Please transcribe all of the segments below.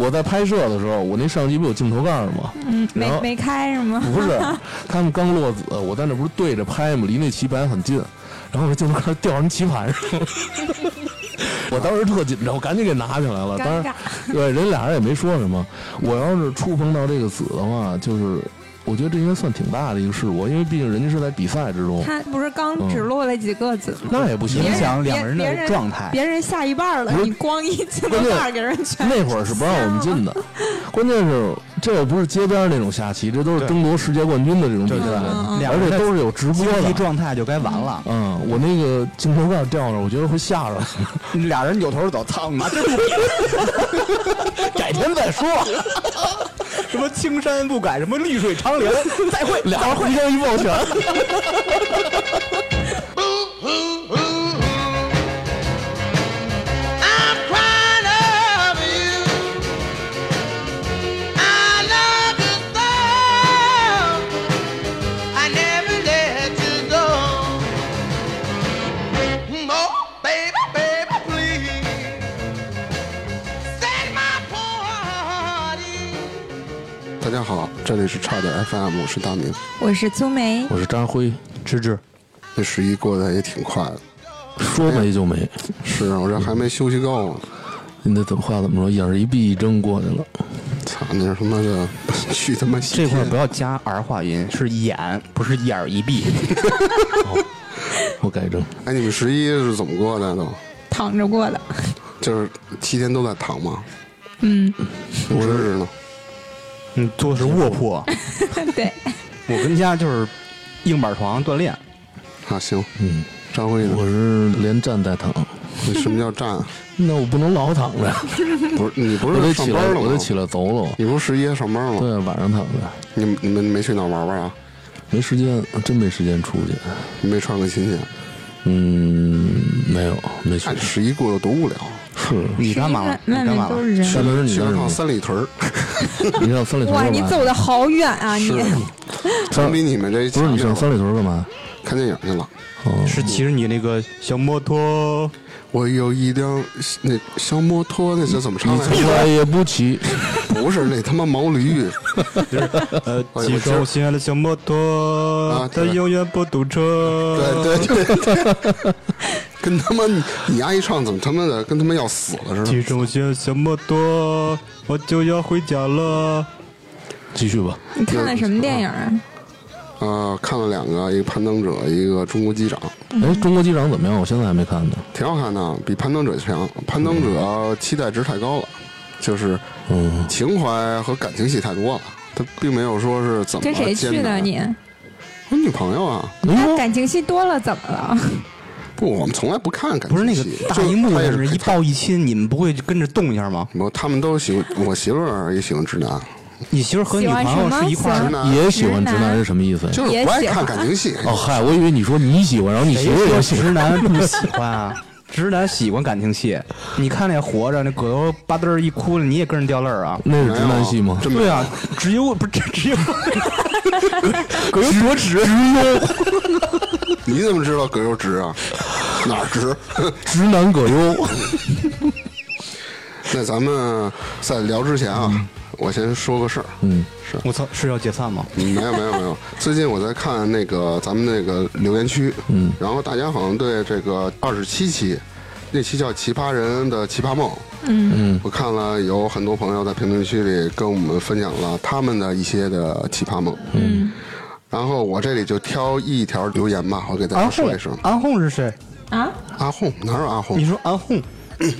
我在拍摄的时候，我那相机不有镜头盖吗？嗯，没没开是吗？不是，他们刚落子，我在那不是对着拍吗？离那棋盘很近，然后那镜头盖儿掉人棋盘上了。我当时特紧张，我赶紧给拿起来了。当然尴尬，，对人俩人也没说什么。我要是触碰到这个子的话，就是我觉得这应该算挺大的一个事故，因为毕竟人家是在比赛之中，他不是刚嗯只落了几个子吗？那也不行。影响两个人的状态。别人下一半了，你光一镜头盖儿给人全那会儿是不让我们进的，关键是这又不是街边那种下棋，这都是争夺世界冠军的这种比赛，而且都是有直播的。状态就该完了。嗯，我那个镜头盖掉那儿，我觉得会吓着。俩人扭头走，操你妈！真不 改天再说。什么青山不改，什么绿水长流，再会，俩人互相一抱拳。这里是差点 FM，我是大明。我是粗梅，我是张辉，芝芝，这十一过得也挺快的，说没就没，是啊我这还没休息够呢。你那怎么话怎么说？眼儿一闭一睁过去了。操，那是他妈的 去他妈这块儿不要加儿化音，是眼，不是眼儿一闭。我改正。哎，你们十一是怎么过的都？躺着过的。就是七天都在躺吗？嗯，我这是呢。嗯，坐的是卧铺，对，我跟家就是硬板床锻炼。啊，行，嗯，张辉呢？我是连站带躺，你什么叫站啊？那我不能老躺着，不是你不我得是上起来，班了吗？我得起来走走。你不是十一还上班吗？对，晚上躺着，你你们没去哪儿玩玩啊？没时间，真没时间出去。你没串个亲戚？嗯，没有，没去。十一过得多无聊。是，你干嘛了？你干嘛了？面都是人。去了你去了趟干什么？三里屯儿，你上三里屯哇，干嘛？你走的好远啊！你总 比你们这不是你上三里屯干嘛？看电影去了。哦，是骑着你那个小摩托，我有一辆那小摩托，那是怎么唱你来着？从来也不骑。不是那他妈毛驴，呃，骑着我心爱的小摩托啊，它永远不堵车。对对对对，跟他妈你你丫一唱怎么他妈的跟他妈要死了似骑的？着我心爱的小摩托，我就要回家了。继续吧。你看了什么电影啊？呃，看了两个，一个《攀登者》，一个《中国机长》，哎，中国机长怎么样？我现在还没看呢。挺好看的，比《攀登者》强。《攀登者》期待值太高了，就是嗯，情怀和感情戏太多了，他并没有说是怎么跟谁去的你？我女朋友啊，那感情戏多了怎么了？不，我们从来不看感情戏不是那个大荧幕他也上面一抱一亲，你们不会跟着动一下吗？不他们都喜欢，我媳妇儿也喜欢直男，你媳妇儿和女朋友是一块儿直男也喜欢直直男男是什么意思？就是不爱看感情戏。哦，嗨，我以为你说你喜欢，然后你媳妇儿也喜欢直。男不喜欢啊？直男喜欢感情戏。你看那活着，那葛优吧嘚儿一哭了，你也跟着掉泪儿啊？那是直男戏吗？对啊，只有不是只有葛优多直，你怎么知道葛优直啊？哪儿直？直男葛优。那咱们在聊之前啊，我先说个事儿。嗯，是我操，是要解散吗？没有没有没有，最近我在看那个咱们那个留言区，嗯，然后大家好像对这个二十七期，那期叫《奇葩人的奇葩梦》，嗯嗯，我看了有很多朋友在评论区里跟我们分享了他们的一些的奇葩梦，嗯，然后我这里就挑一条留言吧，我给大家说一声。，安红是谁？啊，阿红哪有阿红你说安红，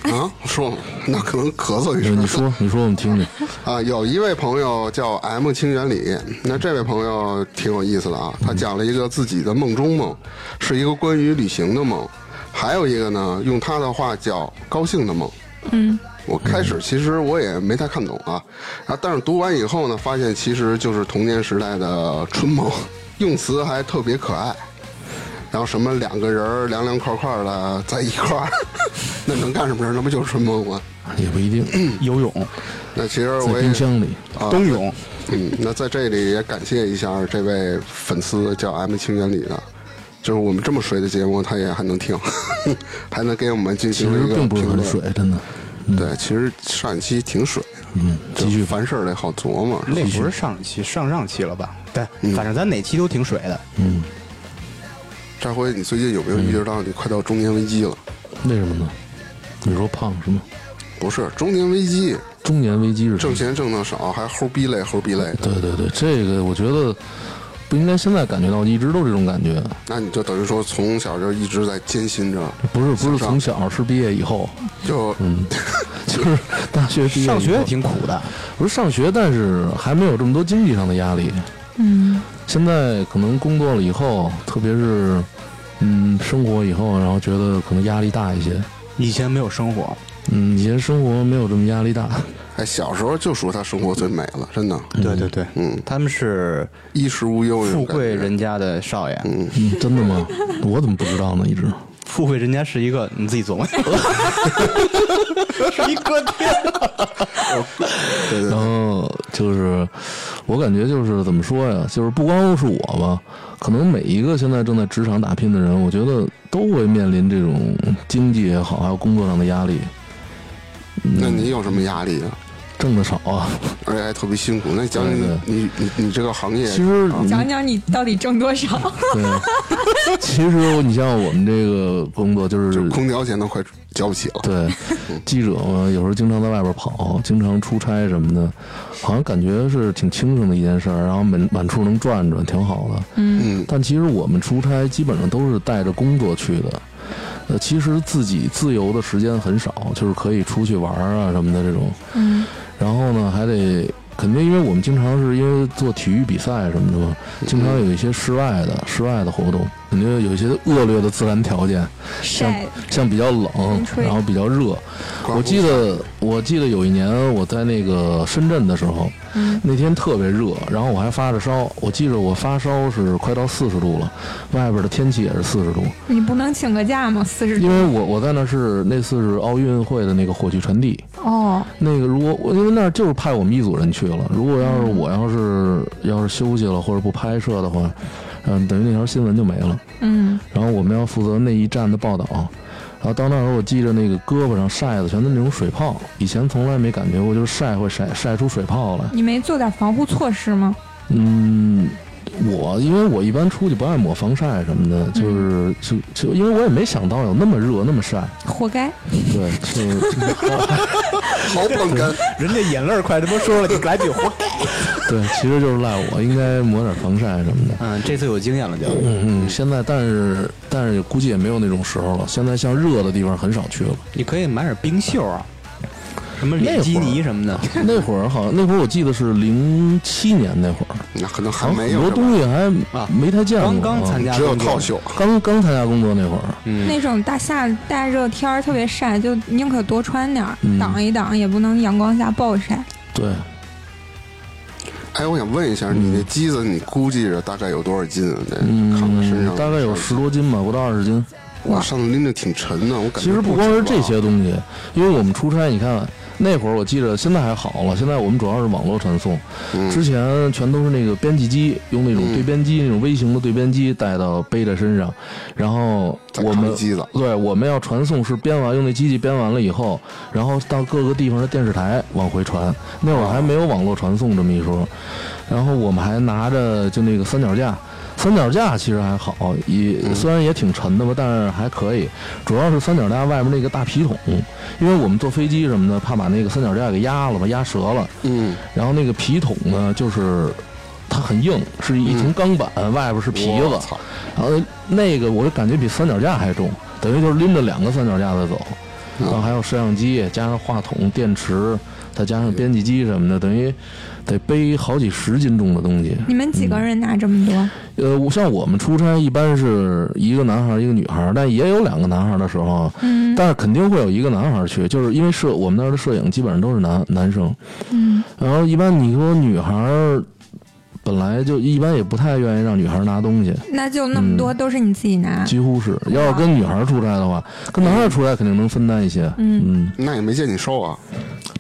啊？说，那可能咳嗽一声。你说，你说，我们听听。啊，有一位朋友叫 M 清源里，那这位朋友挺有意思的啊，他讲了一个自己的梦中梦，是一个关于旅行的梦，还有一个呢，用他的话叫高兴的梦。嗯，我开始其实我也没太看懂啊，然后但是读完以后呢，发现其实就是童年时代的春梦，用词还特别可爱。然后什么两个人凉凉快快的在一块儿，那能干什么事儿？那不就是春梦吗？也不一定，游泳，那其实我也冰箱里。啊冬泳，嗯，那在这里也感谢一下这位粉丝叫 M 清源里的，就是我们这么水的节目，他也还能听，还能给我们进行一个实并不是评论。很水，真的。对，其实上一期挺水的，嗯，继续就凡事得好琢磨。那不是上期上上期了吧？对，嗯反正咱哪期都挺水的。嗯，这回你最近有没有意识到你快到中年危机了？为什么呢？你说胖是吗？不是中年危机，中年危机是？挣钱挣的少，还齁逼累齁逼累。对对对，这个我觉得不应该现在感觉到，一直都这种感觉。那你就等于说从小就一直在艰辛着，不是不是从小，是毕业以后，就嗯，就是大学毕业上学也挺苦的，不是上学，但是还没有这么多经济上的压力。嗯，现在可能工作了以后，特别是嗯生活以后，然后觉得可能压力大一些。以前没有生活，嗯，以前生活没有这么压力大。哎，小时候就说他生活最美了，真的。对对对，嗯，他们是衣食无忧富贵人家的少爷，嗯，嗯，真的吗？我怎么不知道呢？一直。富贵人家是一个你自己琢磨，是一个天。对对然后就是，我感觉就是怎么说呀？就是不光是我吧，可能每一个现在正在职场打拼的人，我觉得都会面临这种经济也好，还有工作上的压力。那你有什么压力啊？挣的少啊，而且还特别辛苦。那你讲讲你你你你这个行业，其实你讲讲你到底挣多少？对，其实你像我们这个工作，就是就空调钱都快交不起了。对记者嘛，有时候经常在外边跑，经常出差什么的，好像感觉是挺轻松的一件事儿，然后满满处能转转，挺好的。嗯，但其实我们出差基本上都是带着工作去的，呃，其实自己自由的时间很少，就是可以出去玩啊什么的这种。嗯，然后呢，还得肯定，因为我们经常是因为做体育比赛什么的嘛，经常有一些室外的室外的活动，肯定有一些恶劣的自然条件，像像比较冷然后比较热。我记得我记得有一年我在那个深圳的时候，嗯那天特别热，然后我还发着烧。我记着我发烧是快到四十度了，外边的天气也是四十度。你不能请个假吗？四十度因为我我在那是那次是奥运会的那个火炬传递，哦，那个如果我因为那儿就是派我们一组人去了，如果要是我要是要是休息了或者不拍摄的话，嗯，等于那条新闻就没了。嗯，然后我们要负责那一站的报道，然后到那时候我记着那个胳膊上晒的全都是那种水泡，以前从来没感觉过，就是晒会晒晒出水泡来。你没做点防护措施吗？嗯，我因为我一般出去不爱抹防晒什么的，就是就就因为我也没想到有那么热那么晒，活该。对，就就好捧哏，人家眼泪儿快他妈说了，你来句活该。对，其实就是赖我，应该抹点防晒什么的。嗯，这次有经验了就。嗯嗯，现在但是但是估计也没有那种时候了。现在像热的地方很少去了。你可以买点冰袖啊，什么脸基尼什么的。那会儿好像那会儿我记得是零七年那会儿，那可能还没有很多东西还啊没太见过，刚刚参加，只有工作套袖。刚刚参加工作那会儿。嗯，那种大夏大热天儿特别晒，就宁可多穿点儿，嗯挡一挡，也不能阳光下暴晒。对，哎，我想问一下，你那机子你估计着大概有多少斤嗯扛在身上，大概有十多斤吧，不到二十斤。哇，上次拎着挺沉的，我感觉其实不不光是这些东西，因为我们出差，你看那会儿我记得，现在还好了，现在我们主要是网络传送，嗯。之前全都是那个编辑机，用那种嗯。对编机，那种微型的对编机带到背在身上，然后我们对我们要传送是编完用那机器编完了以后，然后到各个地方的电视台往回传，那会儿还没有网络传送这么一说，然后我们还拿着就那个三脚架。三脚架其实还好，也嗯虽然也挺沉的吧，但是还可以。主要是三脚架外面那个大皮桶，因为我们坐飞机什么的，怕把那个三脚架给压了吧，压折了。嗯，然后那个皮桶呢，就是它很硬，是一层钢板，外边是皮子。然后那个我就感觉比三脚架还重，等于就是拎着两个三脚架在走。然后还有摄像机，加上话筒、电池，再加上编辑机什么的，等于得背好几十斤重的东西。你们几个人拿这么多？呃，我像我们出差一般是一个男孩儿一个女孩儿，但也有两个男孩儿的时候，嗯。但是肯定会有一个男孩儿去，就是因为摄我们那儿的摄影基本上都是男男生，嗯，然后一般你说女孩儿本来就一般也不太愿意让女孩儿拿东西，那就那么多都是你自己拿。几乎是。要是跟女孩儿出差的话，跟男孩儿出差肯定能分担一些，嗯。嗯，那也没见你瘦啊，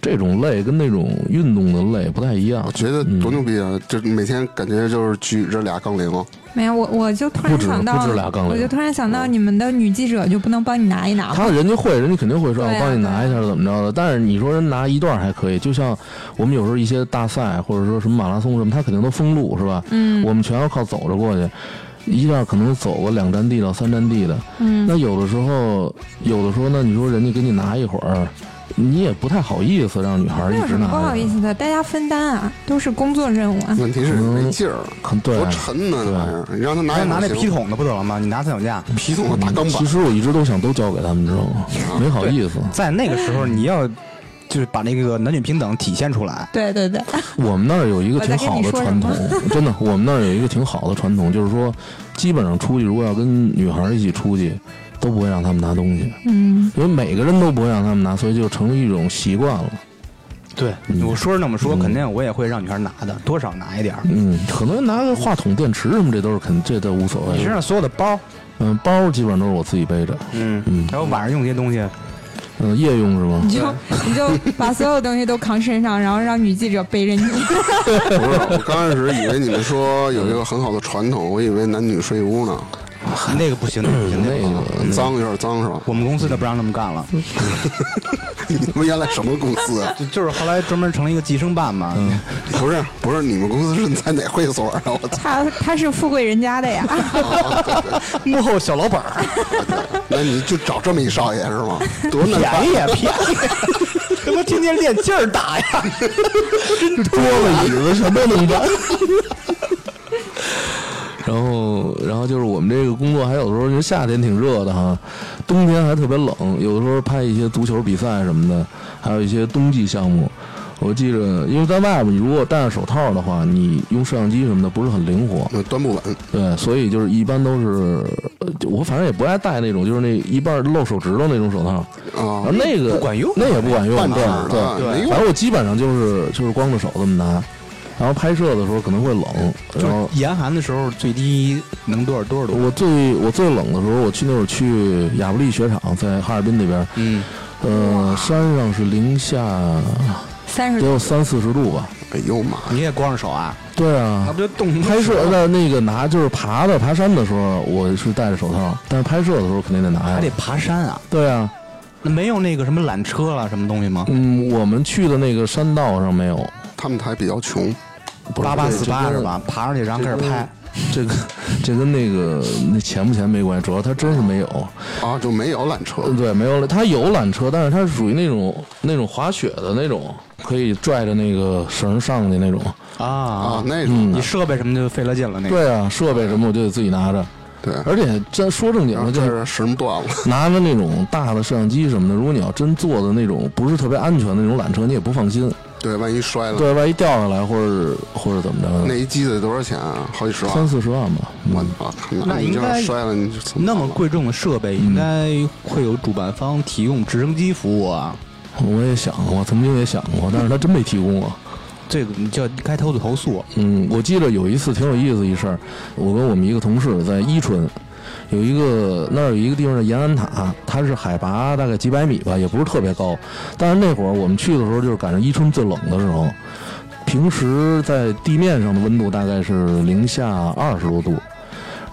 这种累跟那种运动的累不太一样我。觉得多牛逼啊！就每天感觉就是举着俩杠铃，没有，我我就突然想到不止俩杠铃我就突然想到你们的女记者就不能帮你拿一拿吗？他人家会，人家肯定会说，我啊帮你拿一下怎么着的。但是你说人拿一段还可以，就像我们有时候一些大赛或者说什么马拉松什么，他肯定都封路是吧？嗯我们全要靠走着过去，一下可能走个两站地到三站地的。嗯那有的时候，有的时候呢，你说人家给你拿一会儿，你也不太好意思让女孩一直拿那有什么不好意。思的？大家分担啊，都是工作任务啊。问题是没劲儿，可对多沉呢那玩意儿！你让他拿拿拿那皮桶的不得了吗？你拿三脚架，皮桶的大钢板，其实我一直都想都交给他们，知道吗？没好意思。在那个时候你要就是把那个男女平等体现出来。对对对，我们那儿有一个挺好的传统 真的，我们那儿有一个挺好的传统，就是说，基本上出去如果要跟女孩儿一起出去，都不会让他们拿东西，嗯，因为每个人都不会让他们拿，所以就成了一种习惯了。对，我说是那么说，肯定我也会让女孩拿的，多少拿一点儿。嗯，可能拿个话筒、电池什么，这都是肯，这都无所谓你身。上所有的包，嗯，包基本上都是我自己背着。嗯嗯还有晚上用这些东西，嗯，夜用是吗你？就你就把所有东西都扛身上，然后让女记者背着你。不是，我刚开始以为你们说有一个很好的传统，我以为男女睡一屋呢，那个不行，那个不行，那那个不行。脏有点脏是吧？我们公司的不让那么干了，你们原来什么公司啊？就就是后来专门成了一个计生办嘛。不是不是，你们公司是在哪会所啊？我操！他他是富贵人家的呀。幕后小老板儿，那你就找这么一少爷是吗？多便宜啊便宜，他妈天天练劲儿打呀！桌子、椅子全都能搬。然后，然后就是我们这个工作，还有的时候，因为夏天挺热的哈，冬天还特别冷，有的时候拍一些足球比赛什么的，还有一些冬季项目。我记着，因为在外边，你如果戴上手套的话，你用摄像机什么的不是很灵活，那端不稳，对，所以就是一般都是，呃我反正也不爱戴那种，就是那一半露手指头那种手套，啊那个不管用那也不管用，对的对反正我基本上就是就是光着手这么拿，然后拍摄的时候可能会冷，就然后是严寒的时候，最低能多少多少度？我最我最冷的时候，我去那会儿去亚布力雪场，在哈尔滨那边，嗯，呃，山上是零下三十，得有三四十度吧。哎呦妈！你也光着手啊？对啊那，不就冻拍摄的那个拿就是爬的爬山的时候，我是戴着手套，但是拍摄的时候肯定得拿呀还得。爬山啊？对啊，那没有那个什么缆车了什么东西吗？嗯，我们去的那个山道上没有，他们还比较穷，八八四八是吧？爬上去然后开始拍。这个这跟那个那钱不钱没关系，主要他真是没有。啊，就没有缆车嗯，对，没有了。他有缆车，但是它是属于那种那种滑雪的那种，可以拽着那个绳上去那种。啊啊，那种你设备什么就费了劲了。那个对啊，设备什么我就得自己拿着。对，而且真说正经的，就是是绳断了，拿着那种大的摄像机什么的，如果你要真坐的那种不是特别安全的那种缆车，你也不放心。对，万一摔了，对，万一掉下来或者或者怎么着，那一机子多少钱啊？好几十万三。四十万吧。我嗯操！你这那应该摔了，你就怎那么贵重的设备，应该会有主办方提供直升机服务啊。我也想过，曾经也想过，但是他真没提供啊。这个你就该投诉投诉。嗯，我记得有一次挺有意思一事儿，我跟我们一个同事在伊春，有一个那儿有一个地方叫延安塔，它是海拔大概几百米吧，也不是特别高。但是那会儿我们去的时候，就是赶上伊春最冷的时候，平时在地面上的温度大概是零下二十多度，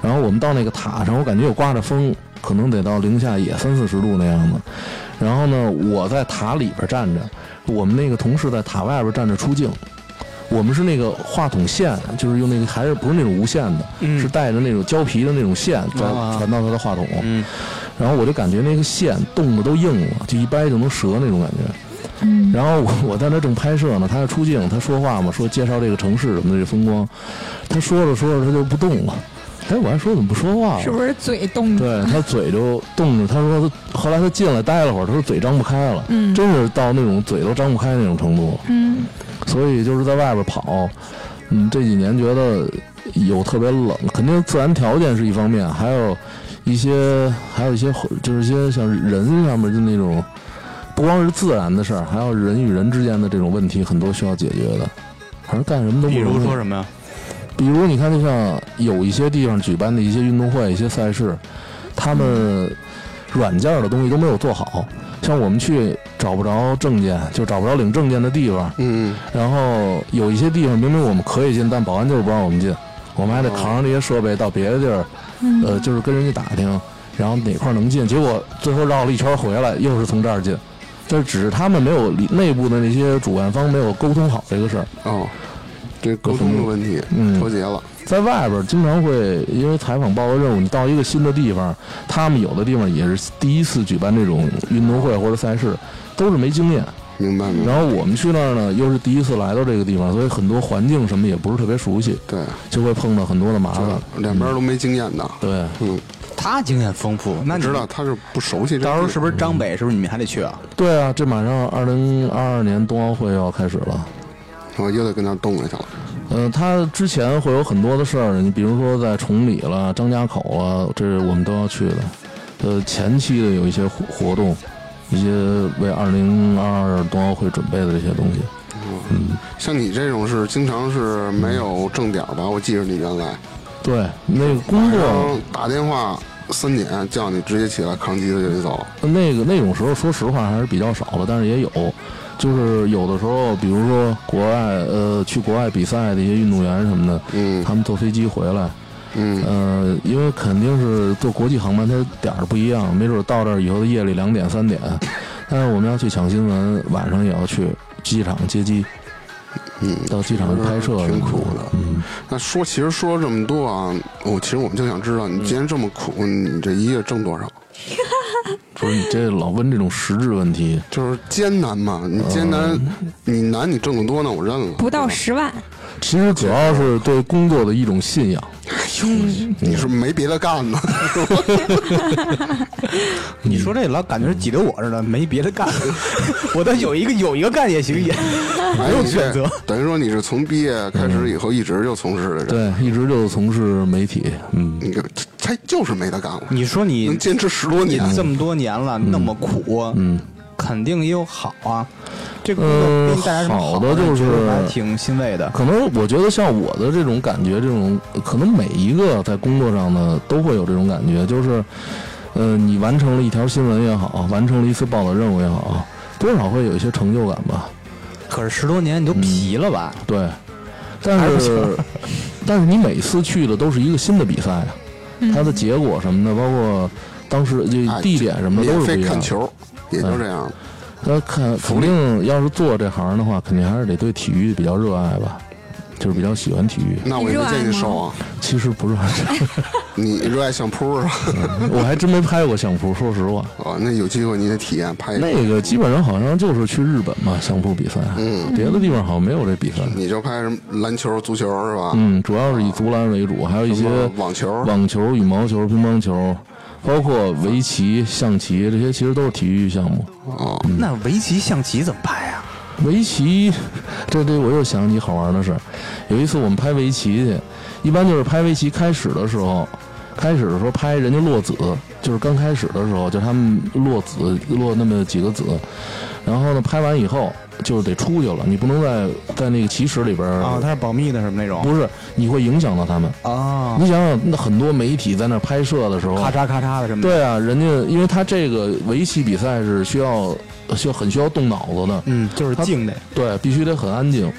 然后我们到那个塔上，我感觉有刮着风，可能得到零下也三四十度那样子。然后呢，我在塔里边站着，我们那个同事在塔外边站着出镜。我们是那个话筒线，就是用那个还是不是那种无线的，嗯是带着那种胶皮的那种线传啊传到他的话筒。嗯，然后我就感觉那个线冻得都硬了，就一掰就能折那种感觉。嗯，然后我我在那正拍摄呢，他要出镜，他说话嘛，说介绍这个城市什么的这风光，他说着说着他就不动了。哎，我还说怎么不说话了？是不是嘴冻着？对他嘴就冻着，他说他后来他进来待了会儿，他说嘴张不开了，嗯真是到那种嘴都张不开那种程度。嗯，所以就是在外边跑，嗯，这几年觉得有特别冷，肯定自然条件是一方面，还有一些还有一些就是一些像人上面的那种，不光是自然的事儿，还有人与人之间的这种问题，很多需要解决的。反正干什么都比不容易。如说什么呀？比如你看，就像有一些地方举办的一些运动会、一些赛事，他们软件的东西都没有做好，像我们去找不着证件，就找不着领证件的地方，嗯，然后有一些地方明明我们可以进，但保安就是不让我们进，我们还得扛上这些设备到别的地儿，呃，就是跟人家打听，然后哪块能进，结果最后绕了一圈回来，又是从这儿进。这只是他们没有内部的那些主办方没有沟通好这个事儿，哦，这沟通的问题嗯脱节了。在外边经常会因为采访报告任务，你到一个新的地方，他们有的地方也是第一次举办这种运动会或者赛事，都是没经验。明白明白。然后我们去那儿呢，又是第一次来到这个地方，所以很多环境什么也不是特别熟悉，对，就会碰到很多的麻烦。两边都没经验的。对，嗯，他经验丰富，那你知道他是不熟悉这个。到时候是不是张北？是不是你们还得去啊？对啊，这马上二零二二年冬奥会要开始了。我又得跟他动一下了。呃，他之前会有很多的事儿，你比如说在崇礼了、张家口啊，这是我们都要去的。呃，前期的有一些活活动，一些为二零二二冬奥会准备的这些东西。嗯像你这种是经常是没有正点儿吧？我记着你原来对，那个工晚作打电话三点叫你直接起来扛机子就得走。那个那种时候，说实话还是比较少的，但是也有。就是有的时候，比如说国外，呃，去国外比赛的一些运动员什么的，嗯。他们坐飞机回来，嗯。呃，因为肯定是坐国际航班，它点儿不一样，没准到这儿以后的夜里两点三点，但是我们要去抢新闻，晚上也要去机场接机，嗯，到机场拍摄，挺苦的。嗯，那说其实说了这么多啊，我其实我们就想知道，你既然这么苦，你这一月挣多少？不是你这老问这种实质问题，就是艰难嘛，你艰难，你难你挣得多，那我认了。不到十万，其实主要是对工作的一种信仰。你是没别的干呢？你说这老感觉是挤兑我似的，没别的干，我倒有一个有一个干也行，也。没有选择。等于说你是从毕业开始以后一直就从事的这，对，一直就从事媒体，嗯，你看他就是没得干了，你说你能坚持十多你年，这么多年了，那么苦，嗯，肯定也有好啊。这个工作给你带来什么呃好的的？就是还挺欣慰的。可能我觉得像我的这种感觉，这种可能每一个在工作上呢都会有这种感觉，就是，呃，你完成了一条新闻也好，完成了一次报道任务也好，多少会有一些成就感吧。可是十多年你都疲了吧？对，但是 但是你每次去的都是一个新的比赛啊，它的结果什么的，包括当时这哎地点什么的都是不一样的。看球，也就这样。那看肯定要是做这行的话，肯定还是得对体育比较热爱吧，就是比较喜欢体育。那我也没见你瘦啊，其实不是很热 你热爱相扑是吧？我还真没拍过相扑，说实话。哦，那有机会你得体验拍一个。那个基本上好像就是去日本嘛，相扑比赛，嗯，别的地方好像没有这比赛。你就拍什么篮球、足球是吧？嗯，主要是以足篮为主，还有一些网球网球、羽毛球、乒乓球，包括围棋、象棋这些，其实都是体育项目。哦，那围棋、象棋怎么拍啊？围棋，这这我又想起好玩的事儿。有一次我们拍围棋去，一般就是拍围棋开始的时候，开始的时候拍人家落子，就是刚开始的时候，就他们落子落那么几个子，然后呢拍完以后就是得出去了，你不能在在那个棋室里边儿啊，它是保密的什么那种？不是，你会影响到他们。啊，你想想，那很多媒体在那拍摄的时候，咔嚓咔嚓的什么的。对啊，人家因为他这个围棋比赛是需要需要很需要动脑子的，嗯，就是静的。对，必须得很安静。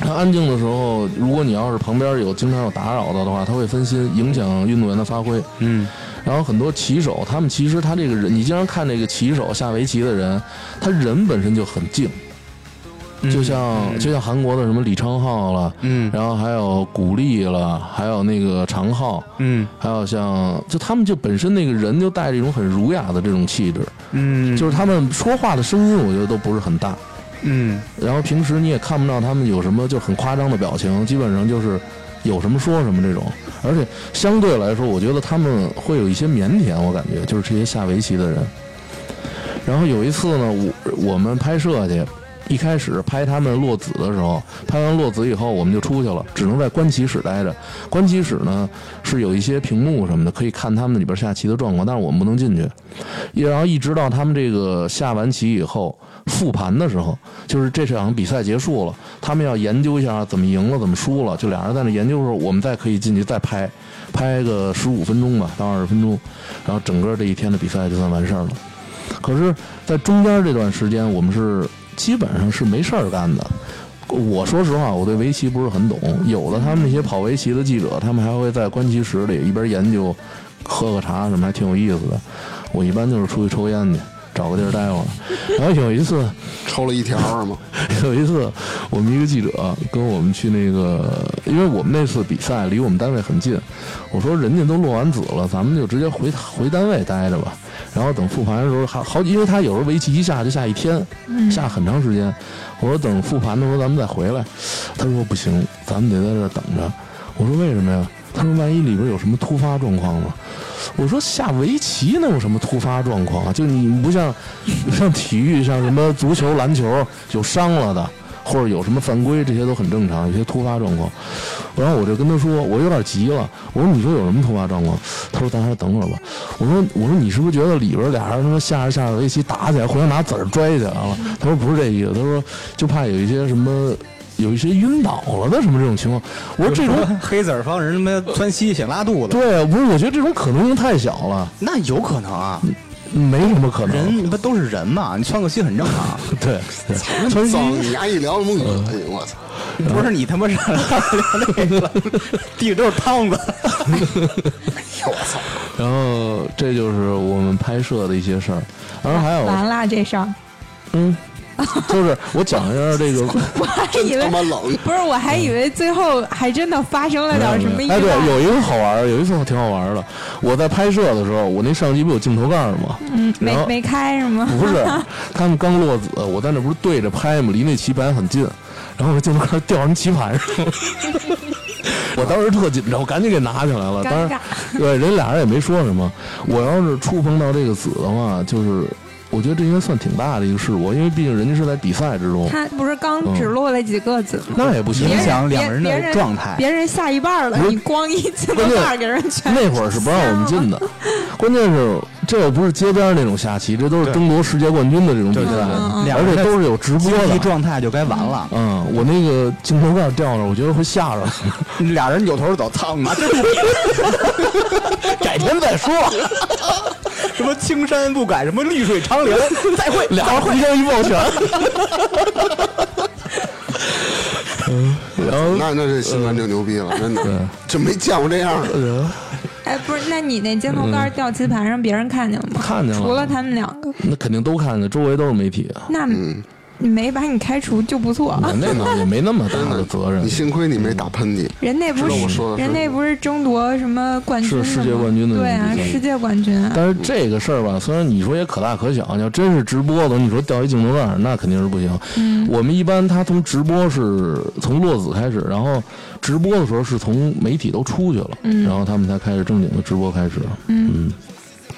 他安静的时候，如果你要是旁边有经常有打扰到的话，他会分心，影响运动员的发挥。嗯，然后很多棋手，他们其实他这个人，你经常看这个棋手下围棋的人，他人本身就很静，就像、就像韩国的什么李昌镐了，嗯然后还有古力了，还有那个常浩，嗯还有像就他们就本身那个人就带着一种很儒雅的这种气质，嗯，就是他们说话的声音，我觉得都不是很大。嗯然后平时你也看不到他们有什么就很夸张的表情，基本上就是有什么说什么这种。而且相对来说，我觉得他们会有一些腼腆，我感觉就是这些下围棋的人。然后有一次呢，我我们拍摄去，一开始拍他们落子的时候，拍完落子以后，我们就出去了，只能在观棋室待着。观棋室呢是有一些屏幕什么的，可以看他们里边下棋的状况，但是我们不能进去。然后一直到他们这个下完棋以后复盘的时候，就是这场比赛结束了，他们要研究一下怎么赢了，怎么输了，就俩人在那研究的时候，我们再可以进去再拍，拍个十五分钟吧，到二十分钟，然后整个这一天的比赛就算完事儿了。可是，在中间这段时间，我们是基本上是没事儿干的。我说实话，我对围棋不是很懂。有的他们那些跑围棋的记者，他们还会在观棋室里一边研究，喝个茶什么，还挺有意思的。我一般就是出去抽烟去，找个地儿待会儿。然后有一次，抽了一条是吗？有一次，我们一个记者跟我们去那个，因为我们那次比赛离我们单位很近，我说人家都落完子了，咱们就直接回回单位待着吧。然后等复盘的时候还好，因为他有时候围棋一下就下一天，下很长时间。我说等复盘的时候咱们再回来。他说不行，咱们得在这儿等着。我说为什么呀？他说万一里边有什么突发状况呢？我说下围棋能有什么突发状况啊？就你不像像体育，像什么足球、篮球有伤了的，或者有什么犯规，这些都很正常，有些突发状况。然后我就跟他说，我有点急了。我说你说有什么突发状况？他说咱还是等会儿吧。我说我说你是不是觉得里边俩人他妈下着下着围棋打起来，互相拿子儿拽起来了？他说不是这意思，他说就怕有一些什么。有一些晕倒了的什么这种情况，我说这种黑子儿帮人他妈窜稀想拉肚子，对，不是，我觉得这种可能性太小了，那有可能啊。没什么可能。人不都是人嘛？你窜个稀很正常。对，对真脏！你丫一聊什么恶心，我操！不是你他妈是那个地上都是汤子。我操！然后这就是我们拍摄的一些事儿，然后还有完了这事儿，嗯，就是我讲一下这个。我还以为。不是，我还以为最后还真的发生了点什么意外。哎，对，有一个好玩儿，有一次挺好玩儿的。我在拍摄的时候，我那相机不有镜头盖儿吗？嗯，没没开是吗？不是，他们刚落子，我在那不是对着拍吗？离那棋盘很近，然后我镜头盖儿掉人棋盘上了。我当时特紧张，我赶紧给拿起来了。当然尴尬，对，人俩人也没说什么。我要是触碰到这个子的话，就是我觉得这应该算挺大的一个事故，因为毕竟人家是在比赛之中，他不是刚只落了几个子吗？那也不行。影响两个人的状态。别人下一半了，你光一镜头盖儿给人全那会儿是不让我们进的，关键是这又不是街边那种下棋，这都是争夺世界冠军的这种比赛，而且都是有直播的。状态就该完了。嗯，我那个镜头盖掉了，我觉得会吓着。俩人扭头走，操你妈！改天再说。什么青山不改，什么绿水长流。再会，俩人互相一抱拳。嗯，然后那那这新闻就牛逼了，真的，就没见过这样的。呃哎，不是，那你那镜头盖儿掉棋盘上，别人看见了吗？看见了除了他们两个，那肯定都看见，周围都是媒体啊。那你没把你开除就不错。那那也没那么大的责任你。幸亏你没打喷嚏。人那不是是人那不是争夺什么冠军是世界冠军的对啊世界冠军啊。但是这个事儿吧，虽然你说也可大可小，你要真是直播的，你说掉一镜头盖儿，那肯定是不行。嗯我们一般他从直播是从落子开始，然后直播的时候是从媒体都出去了，嗯然后他们才开始正经的直播开始。嗯，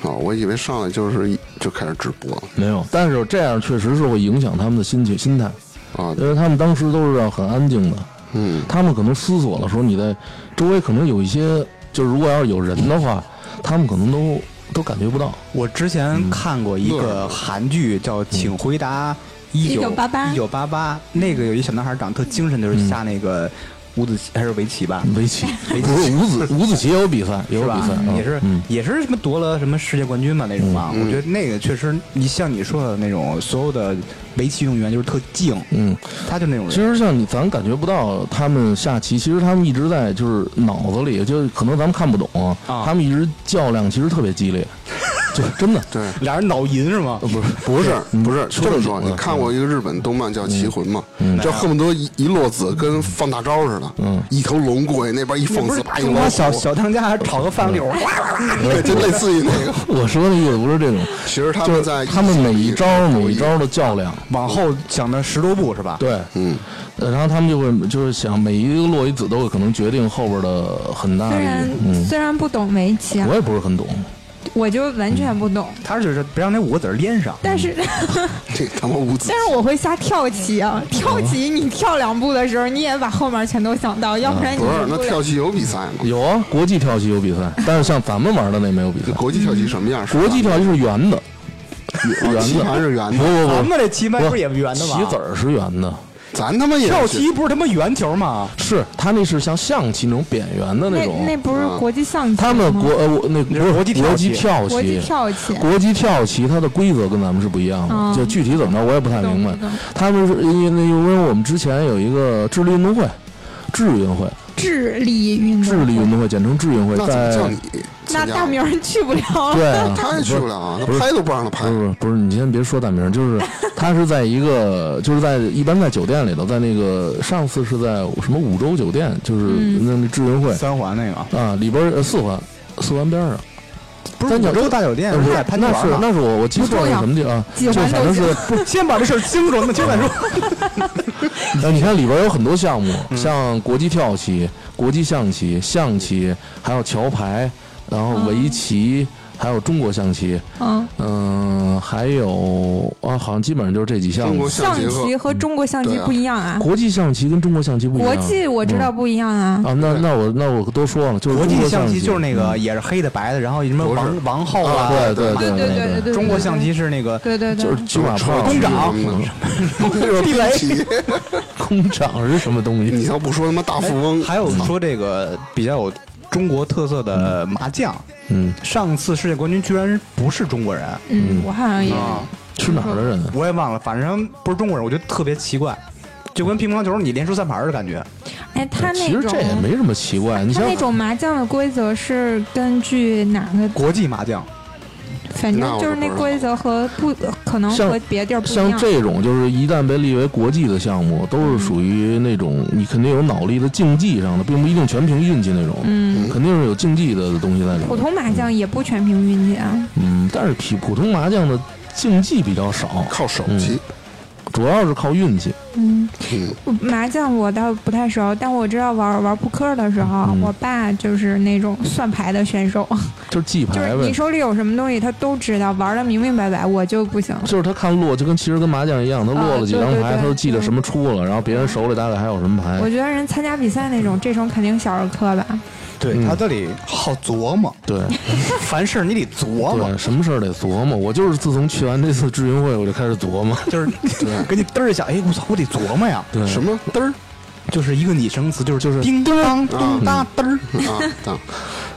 哦，我以为上来就是一就开始直播了。没有，但是这样确实是会影响他们的心情心态，啊。因为他们当时都是要很安静的，嗯，他们可能思索的时候，你在周围可能有一些，就是如果要是有人的话，他们可能都都感觉不到。我之前看过一个韩剧叫《请回答一九1988一九八八》，那个有一小男孩长得特精神，就是下那个五子棋还是围棋吧，围棋不是五子 五子棋也有比赛，也有比赛，？也是嗯也是什么夺了什么世界冠军嘛那种啊。嗯我觉得那个确实，你像你说的那种，所有的围棋运动员就是特静，嗯。他就那种人其。实像你，咱感觉不到他们下棋，其实他们一直在就是脑子里，就可能咱们看不懂，啊他们一直较量，其实特别激烈，就 真的对，俩人脑银是吗？呃不是不是不是这么说，你看过一个日本动漫叫《棋魂》吗？嗯就恨不得一一落子跟放大招似的，嗯一头龙过去，那边一放不是肆，啪一中国老小小当家还炒个饭粒儿，对，就类似于那个。我说的意思不是这种，其实他们在他们每一招每一招的较量，往后想的十多步是吧？对，嗯，呃然后他们就会就是想每一个落一子都会可能决定后边的很大的虽然，嗯，虽然不懂围棋啊我，也不是很懂，我就完全不懂，他就是别让那五个子儿连上。但是 这他妈无子。但是我会下跳棋啊，跳棋你跳两步的时候，你也把后面全都想到，要不然你不是。那跳棋有比赛吗？有啊，国际跳棋有比赛，但是像咱们玩的那没有比赛，国际跳棋什么样？国际跳棋是圆的，圆棋的，盘是圆的，不不不。咱们这棋盘不是也圆的吗？棋子儿是圆的，咱他妈也跳是棋不是他妈圆球吗？是他那是像象棋那种扁圆的那种，那不是国际象棋吗？他们国呃那不是国际跳国际棋国际。跳棋，国际跳棋它的规则跟咱们是不一样的，哦就具体怎么着我也不太明白。他们是因为因为我们之前有一个智力运动会，智运会，智力运动会，智力运动会简称智运会，那怎么在叫你那参加大明儿去不了。了。对啊，他也去不了啊，他拍都不让他拍。不。是不是，你先别说大名，就是他是在一个，就是在一般在酒店里头，在那个上次是在什么五洲酒店，就是嗯。那那智运会。三环那个。啊，里边呃四环四环边上，三角五洲大酒店是那是？那是我我记错了是什么地方啊？就反正是，先把这事儿清楚，那清楚再说。呃，你看里边有很多项目，嗯像国际跳棋、国际象棋、象棋，还有桥牌，然后围棋，还有中国象棋，嗯，嗯，还有啊，好像基本上就是这几项中国。象象棋和中国象棋不一样啊。国际象棋跟中国象棋不一样。国际我知道不一样啊。啊，那那我那我多说了，就是国际象棋棋就是那个也是黑的白的，然后什么王王后啊，对对对对对对对，中国象棋是那个对对对，就是骑马炮工长地雷。棋，工长是什么东西你？要不说他妈大富翁，还有说这个比较有中国特色的麻将，嗯，上次世界冠军居然不是中国人嗯，我好像也啊，是哪儿的人啊？我也忘了，反正不是中国人，我觉得特别奇怪，就跟乒乓球你连输三盘的感觉。哎，他那其实这也没什么奇怪，你像他那种麻将的规则是根据哪个？国际麻将，反正就是那规则和不可能和别地儿不一样像样。这种，就是一旦被列为国际的项目，都是属于那种你肯定有脑力的竞技上的，并不一定全凭运气那种，嗯，肯定是有竞技的东西在里面。普通麻将也不全凭运气啊。嗯，但是普普通麻将的竞技比较少，靠手气。主要是靠运气。嗯，嗯，麻将我倒不太熟，但我知道玩玩扑克的时候，嗯我爸就是那种算牌的选手，就是记就是牌，你手里有什么东西他都知道，玩的明明白白，我就不行。就是他看落，就跟其实跟麻将一样，他落了几张牌，啊对对对他都记得什么出了，然后别人手里大概还有什么牌我。觉得人参加比赛那种，这种肯定小儿科吧。对嗯他这里好琢磨，对 凡事你得琢磨，对，什么事儿得琢磨。我就是自从去完这次智云会，我就开始琢磨。就是给你嘚儿一下，哎，我操，我得琢磨呀。对，什么嘚儿就是一个拟声词，就是就是叮当咚哒嘚儿。啊？当，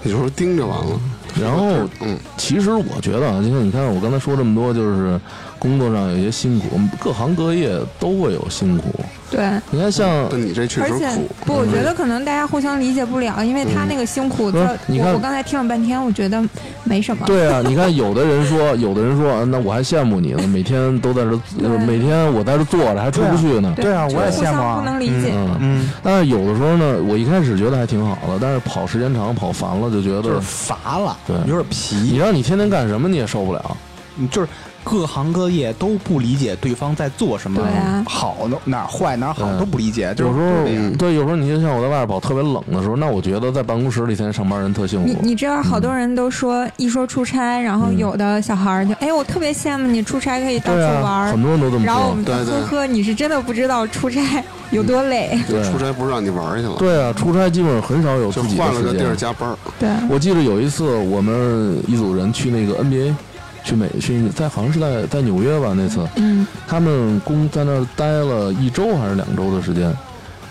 你就说盯着完了。然后，嗯，其实我觉得啊，就像你看我刚才说这么多，就是工作上有些辛苦，各行各业都会有辛苦。对，你看像但你这确而且实苦。不，我觉得可能大家互相理解不了，因为他那个辛苦，不是这你看我我刚才听了半天，我觉得没什么。对啊，你看有的人说，有的人说，啊那我还羡慕你呢，每天都在这，呃每天我在这坐着还出不去呢。对啊我也羡慕啊不能理解。嗯，嗯，但是有的时候呢，我一开始觉得还挺好的，但是跑时间长跑烦了，就觉就是得乏了，对有点疲你，让你天天干什么你也受不了。就是各行各业都不理解对方在做什么，对啊好的哪儿坏哪儿好都不理解，就是有时候这样。对，有时候你就像我在外边跑特别冷的时候，那我觉得在办公室里天天上班人特幸福。你你知道，好多人都说一说出差，然后有的小孩儿就哎，我特别羡慕你出差可以到处对玩啊，很儿。多人都这么说然后我们。就对对呵呵，你是真的不知道出差有多累。对出差不是让你玩去了，对啊，出差基本上很少有就自己换了个地儿间。加班儿。对，我记得有一次我们一组人去那个 NBA，去美去在好像是在在纽约吧那次，嗯他们公在那儿待了一周还是两周的时间，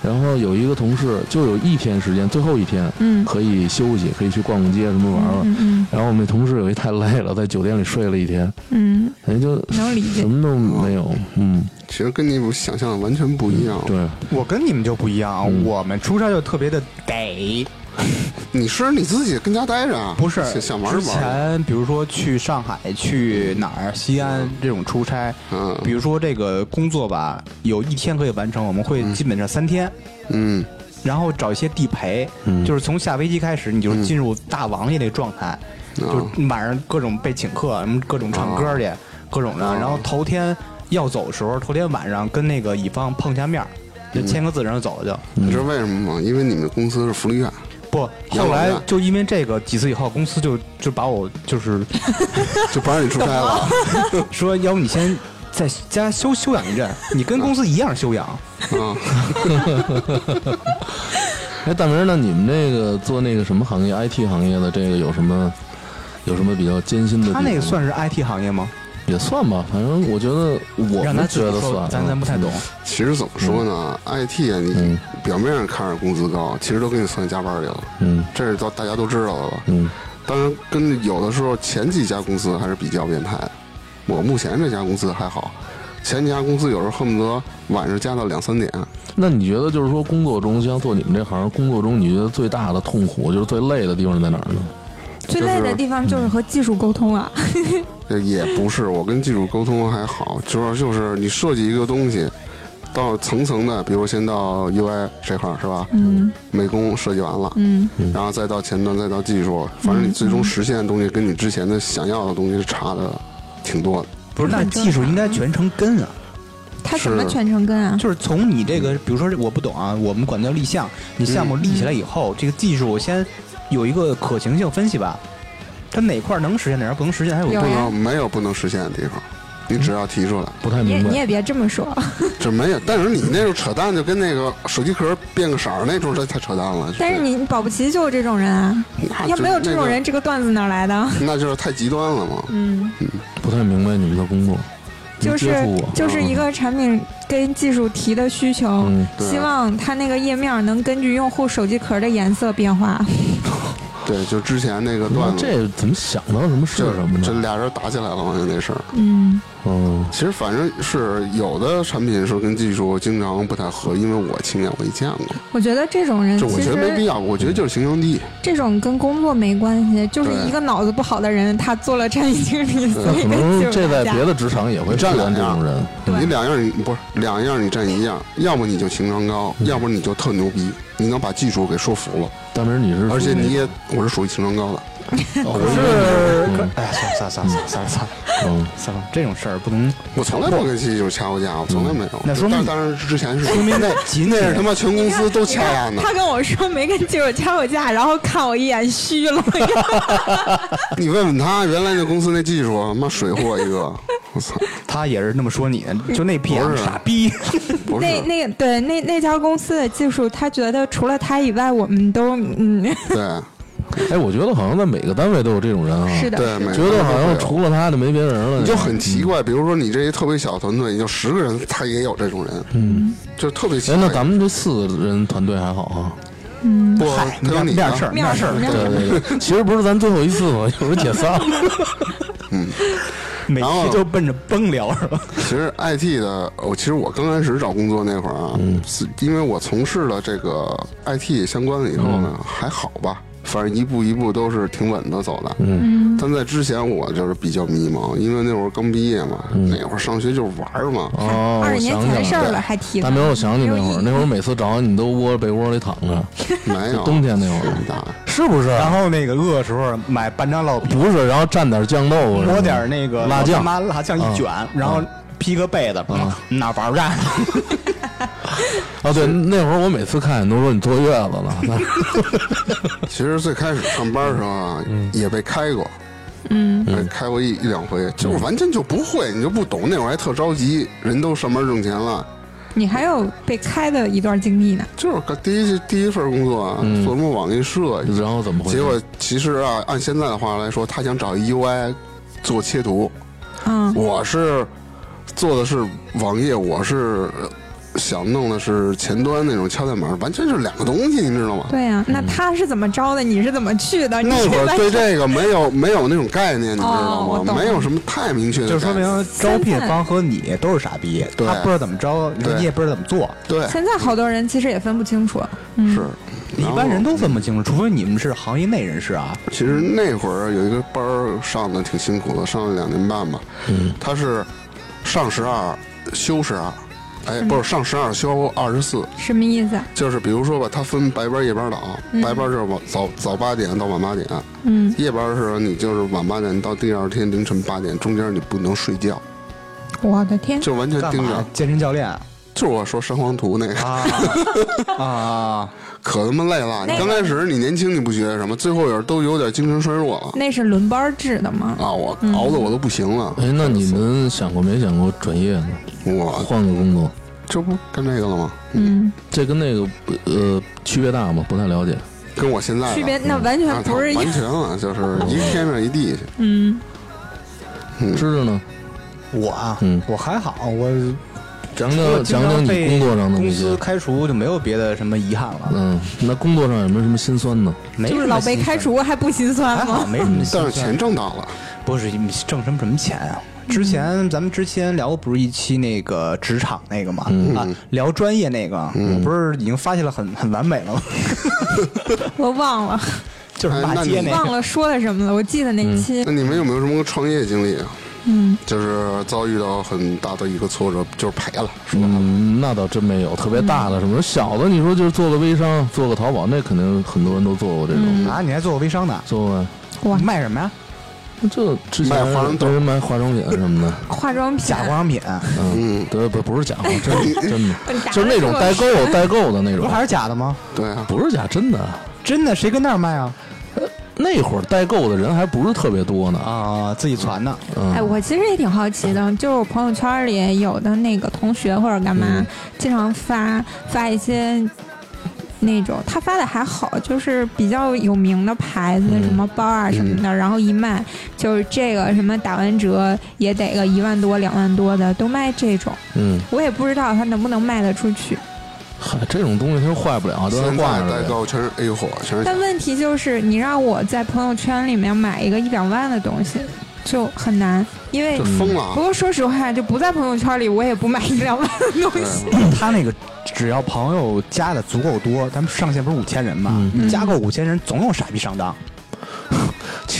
然后有一个同事就有一天时间，最后一天嗯可以休息，可以去逛逛街什么玩玩。嗯嗯然后我们那同事有一太累了，在酒店里睡了一天，嗯，人家就能理解什么都没有。嗯，其实跟你想象的完全不一样。对，我跟你们就不一样，嗯我们出差就特别的得，你是你自己跟家待着啊？不是想想玩之。前比如说去上海、去哪儿、西安这种出差，嗯比如说这个工作吧，有一天可以完成，我们会基本上三天。嗯，然后找一些地陪，嗯就是从下飞机开始，你就进入大王爷那状态，嗯就是晚上各种被请客，什么各种唱歌去，各种的。啊然后头天要走的时候，头天晚上跟那个乙方碰下面，就签个字，然后走了就。你知道为什么吗？因为你们公司是福利院，不，后来就因为这个几次以后，公司就就把我就是 就不让你出差了。说，要不你先在家休休养一阵，你跟公司一样休养。啊，哎，大明，那你们那个做那个什么行业，IT 行业的这个有什么有什么比较艰辛的？他那个算是 IT 行业吗？也算吧，反正我觉得我让他们觉得算，咱咱不太懂。其实怎么说呢？IT 啊，你嗯表面上看着工资高，其实都给你算加班里了，嗯这是都大家都知道的吧？嗯当然，跟有的时候前几家公司还是比较变态的。我目前这家公司还好，前几家公司有时候恨不得晚上加到两三点。那你觉得就是说工作中，像做你们这行，工作中你觉得最大的痛苦就是最累的地方在哪儿呢？最累的地方就是和技术沟通啊。呃也不是，我跟技术沟通还好，主要就是你设计一个东西，到层层的，比如先到 UI 这块儿是吧？嗯美工设计完了，嗯，然后再到前端，再到技术，反正你最终实现的东西跟你之前的想要的东西是差的挺多的。不是，那技术应该全程跟啊，他怎么全程跟啊？就是从你这个，比如说我不懂啊，我们管它叫立项，你项目立起来以后，这个技术先有一个可行性分析吧，它哪块儿能实现，哪块儿不能实现，还有不能没有不能实现的地方，你只要提出来，不太明白。你也你也别这么说，这没有。但是你那种扯淡，就跟那个手机壳变个色儿那种，这太扯淡了。但是你保不齐就是这种人啊，要没有这种人，这个段子哪来的？那就是太极端了嘛。嗯，不太明白你们的工作，就是就是一个产品跟技术提的需求，希望它那个页面能根据用户手机壳的颜色变化。对，就之前那个段子，这怎么想到什么是就什么呢？这俩人打起来了嘛，就那事儿。嗯，嗯，其实反正是有的产品是跟技术经常不太合，因为我亲眼我也见过，我觉得这种人这我其实觉得没必要。我觉得就是形象低，这种跟工作没关系，就是一个脑子不好的人，他做了产品经理，可能这在别的职场也会出占两现这种人。你两样你不是两样你占一样，要么你就情商高，要不你就特牛逼，你能把技术给说服了，大明，你是而且你也我是属于情商高的。哦 可是，可哎呀，算了算了算了算了算了嗯，算了，这种事儿不能。我从来不跟技术掐过架，我从来没有。那说明当然之前是说明那仅那是他妈全公司都掐架呢。他跟我说没跟技术掐过架，然后看我一眼虚了。你问问他，原来那公司那技术，他妈水货一个。我操，他也是那么说你，就那不 PM 是傻逼。不是那那个对那那家公司的技术，他觉得除了他以外，我们都嗯对哎，我觉得好像在每个单位都有这种人啊。是的，对，觉得好像除了他就没别人了。你就很奇怪，比如说你这一特别小的团队，你就十个人，他也有这种人，嗯，就特别奇哎，怪。那咱们这四个人团队还好啊。嗯，不，嗨，他有你呢面事儿，面事儿，对对对，其实不是咱最后一次吗？一会儿解散了。嗯每然后期就奔着崩聊是吧？其实 IT 的，我其实我刚开始找工作那会儿啊，嗯因为我从事了这个 IT 相关的以后呢，还好吧，反正一步一步都是挺稳的走的。嗯，但在之前我就是比较迷茫，因为那会儿刚毕业嘛，那会儿上学就是玩儿嘛。哦，我二十年想起来了。前的事儿了，还提大明，我想起那会儿，那会儿每次找你，你都窝被窝里躺着，没有冬天那会儿大是不是？然后那个饿的时候买半张烙饼，不是，然后蘸点酱豆腐，抹点那个辣酱拿辣酱一卷，然后披个被子，那玩儿战。啊，对，那会儿我每次看见都说你坐月子了，其实最开始上班的时候啊，也被开过，嗯，开过一一两回，就是完全就不会，你就不懂，那会儿还特着急，人都上班挣钱了，你还有被开的一段经历呢。就是第一第一份工作啊，做什么网页设计，然后怎么回事？结果其实啊，按现在的话来说，他想找一 UI 做切图，嗯，我是做的是网页，我是呃想弄的是前端那种敲代码，完全是两个东西，你知道吗？对呀、那他是怎么招的？你是怎么去的？那会儿对这个没有 没有那种概念，你知道吗？哦没有什么太明确的就说。明招聘方和你都是傻逼，他不知道怎么招，你也不知道怎么做。对，现在好多人其实也分不清楚。嗯，是一般人都分不清楚，除非你们是行业内人士啊。其实那会儿有一个班儿上的挺辛苦的，上了两年半吧。嗯，他是上十二休十二，哎，不是上十二休二十四，什么意思？啊？就是比如说吧，它分白班、夜班倒，白班就是晚早早八点到晚八点，嗯，夜班是你就是晚八点到第二天凌晨八点，中间你不能睡觉，我的天，就完全盯着。干嘛。？健身教练啊？就是我说山黄图那个。啊，啊！可他妈累了。那个你刚开始你年轻你不觉得什么，最后有都有点精神衰弱了那是轮班制的吗？啊！我熬的我都不行了。哎，那你们想过没想过转业呢？我换个工作？这不干这个了吗？嗯，这跟那个呃区别大吗？不太了解。跟我现在的区别那完全不是完全了，就是一天上一地去。嗯，知道呢？我啊，嗯我还好，我讲讲讲讲你工作上的公那些。司开除就没有别的什么遗憾了，嗯，那工作上有没有什么心酸呢？没就是老被开除还不心酸还好吗？没什么心酸，但是钱挣到了，不是挣什么什么钱啊？之前咱们之前聊过不是一期那个职场那个嘛、嗯啊，聊专业那个，我不是已经发现了很很完美了吗？我忘了，就是骂哎那你街那个。忘了说的什么了。我记得那期那，你们有没有什么创业经历啊？嗯，就是遭遇到很大的一个挫折，就是赔了，是吧。嗯，那倒真没有，特别大的什么小的，你说就是做个微商，做个淘宝，那肯定很多人都做过这种，啊，你还做过微商呢？做过。哇卖什么呀？就之前卖化妆豆跟人卖化妆品什么的，化妆品假化妆品，嗯，对，不不是假货，真的 真的，就是那种代购代购的那种不，还是假的吗？对啊，不是假，真的。真的？谁跟那儿卖啊？那会儿代购的人还不是特别多呢，啊，自己攒的。嗯，哎，我其实也挺好奇的，就是我朋友圈里有的那个同学或者干嘛，嗯。经常发发一些那种，他发的还好，就是比较有名的牌子，嗯。什么包啊什么的，然后一卖就是这个什么打完折也得个一万多、两万多的，都卖这种，嗯，我也不知道他能不能卖得出去。嗨，这种东西它是坏不了，都现是挂着代着的。购全是 A 货，全是但问题就是，你让我在朋友圈里面买一个一两万的东西，就很难，因为就疯了啊不。过说实话，就不在朋友圈里，我也不买一两万的东西。他那个只要朋友加的足够多，咱们上限不是五千人嘛？嗯你加够五千人，总有傻逼上当。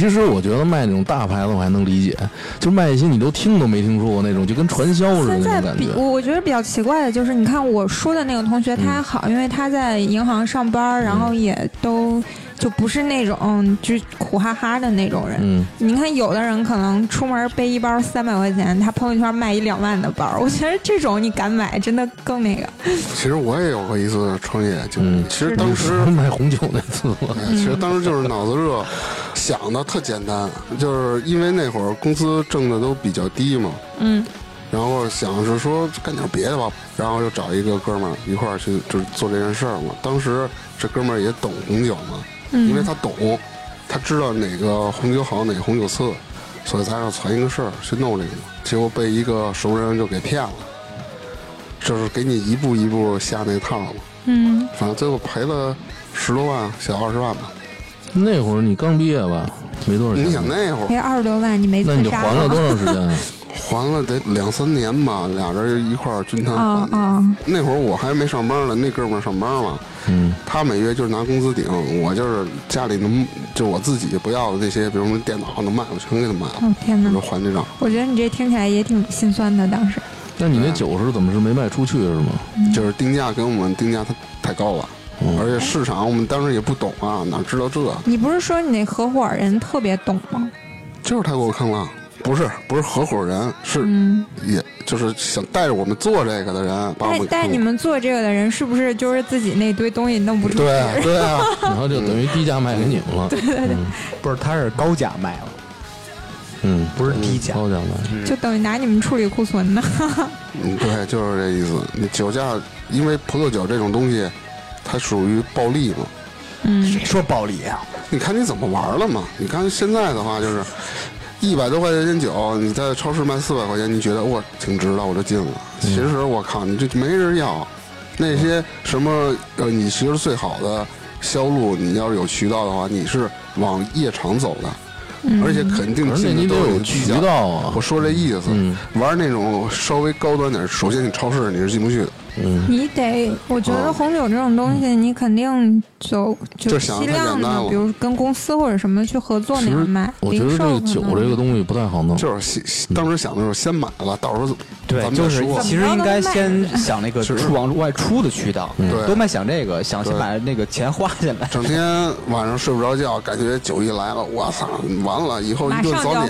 其实我觉得卖那种大牌子我还能理解，就卖一些你都听都没听说过那种，就跟传销似的那种感觉。我我觉得比较奇怪的就是，你看我说的那个同学他还好，因为他在银行上班，然后也都就不是那种嗯就苦哈哈的那种人。嗯，你看有的人可能出门背一包三百块钱，他朋友圈卖一两万的包，我觉得这种你敢买，真的更那个。其实我也有过一次创业经历。嗯，其实当时卖红酒那次？其实当时就是脑子热，想的特简单，就是因为那会儿工资挣的都比较低嘛，嗯。然后想是说干点别的吧，然后又找一个哥们儿一块儿去就是做这件事儿嘛。当时这哥们儿也懂红酒嘛，因为嗯他懂，他知道哪个红酒好，哪个红酒次，所以咱要传一个事儿去弄这个。结果被一个熟人就给骗了，就是给你一步一步下那套嘛。嗯，反正最后赔了十多万，小二十万吧。那会儿你刚毕业吧，没多少钱。你想那会儿赔二十多万，你没那你就还了多长时间啊？还了得两三年吧，俩人一块儿均摊啊还的。啊！那会儿我还没上班呢，那哥们儿上班嘛，嗯他每月就是拿工资顶，我就是家里能就我自己不要的这些，比如说电脑能卖，我全给他卖了，哦天哪我就！还这账。我觉得你这听起来也挺心酸的，当时。那你那酒是怎么是没卖出去是吗？就是定价给我们定价太太高了，嗯而且市场我们当时也不懂啊，哪知道这？你不是说你那合伙人特别懂吗？就是他给我坑了，不是不是合伙人，是、嗯，也就是想带着我们做这个的人把我们但但你。们做这个的人是不是就是自己那堆东西弄不出来？对啊对啊，然后就等于低价卖给你们了。对对对，不是，他是高价卖了，嗯，不是低价。高价卖。就等于拿你们处理库存呢。嗯，对，就是这意思。你酒驾，因为葡萄酒这种东西，它属于暴利嘛。嗯，谁说暴利啊？你看你怎么玩了嘛？你看现在的话，就是一百多块钱酒，你在超市卖四百块钱，你觉得哇挺值的，我就进了。其实我靠，你这没人要。那些什么呃，你其实最好的销路，你要是有渠道的话，你是往夜场走的，而且肯定进的都有渠道啊我。说这意思，嗯玩那种稍微高端点，首先你超市你是进不去的。嗯，你得，我觉得哦红酒这种东西，你肯定走就就想批量的，比如跟公司或者什么去合作那样卖。我觉得零售这个酒这个东西不太好弄。就是当时想的时候先买了，到时候对，咱们就是。其实应该先想那个是出往外出的渠道，对多卖想这个，想先把那个钱花下来。整天晚上睡不着觉，感觉酒一来了，我操，完了，以后一顿早点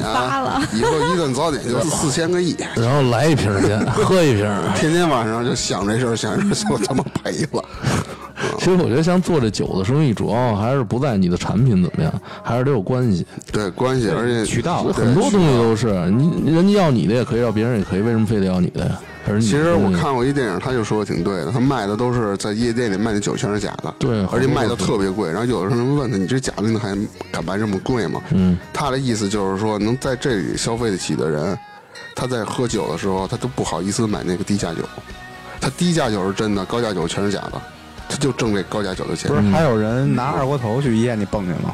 以后一顿早点就 四千个亿，然后来一瓶去，喝一瓶。天天晚上就想这事儿，想这事儿，就他妈赔了。其实我觉得像做这酒的生意，主要还是不在你的产品怎么样，还是得有关系。对，关系，而且渠道很多东西都是你人家要你的也可以，要别人也可以，为什么非得要你的呀？其实我看过一电影，他就说的挺对的，他卖的都是在夜店里卖的酒全是假的，对而且卖的特别贵。然后有的人问他，你这假的你还敢卖这么贵吗？嗯，他的意思就是说，能在这里消费得起的人，他在喝酒的时候，他都不好意思买那个低价酒。他低价酒是真的，高价酒全是假的，他就挣这高价酒的钱不是还有人拿二锅头去医院里蹦去吗？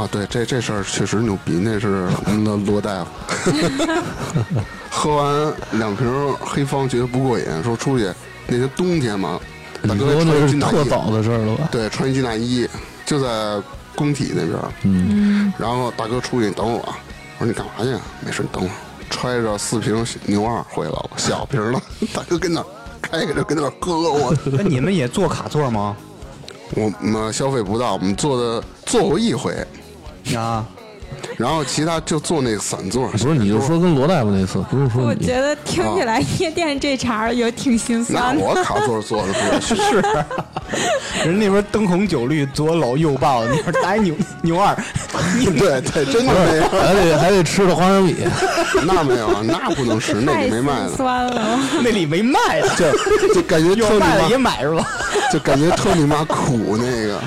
啊。对，这这事儿确实牛逼，那是我们的罗大夫。喝完两瓶黑方觉得不过瘾，说出去那天冬天嘛，大哥说那是穿一军大衣，特早的事儿了吧？对，穿一军大衣就在工体那边。嗯，然后大哥出去，你等我。我说你干嘛去？没事，你等我。揣着四瓶牛二回来了，小瓶的。大哥跟那儿开开着跟那儿喝，我 那你们也坐卡座吗？我们消费不到，我们坐的坐过一回，啊，然后其他就坐那个散座。不是，你就说跟罗大夫那次，不是说你。我觉得听起来夜店这茬儿有挺心酸的。我卡座坐的不是。是，人那边灯红酒绿，左搂右抱，那边打一牛牛二，对对，真的没有，还得还得吃的花生米，那没有，那不能吃，那里没卖的，酸了，那里没卖的，就就感觉特你有卖的也，买是吧？就感觉特你妈苦那个，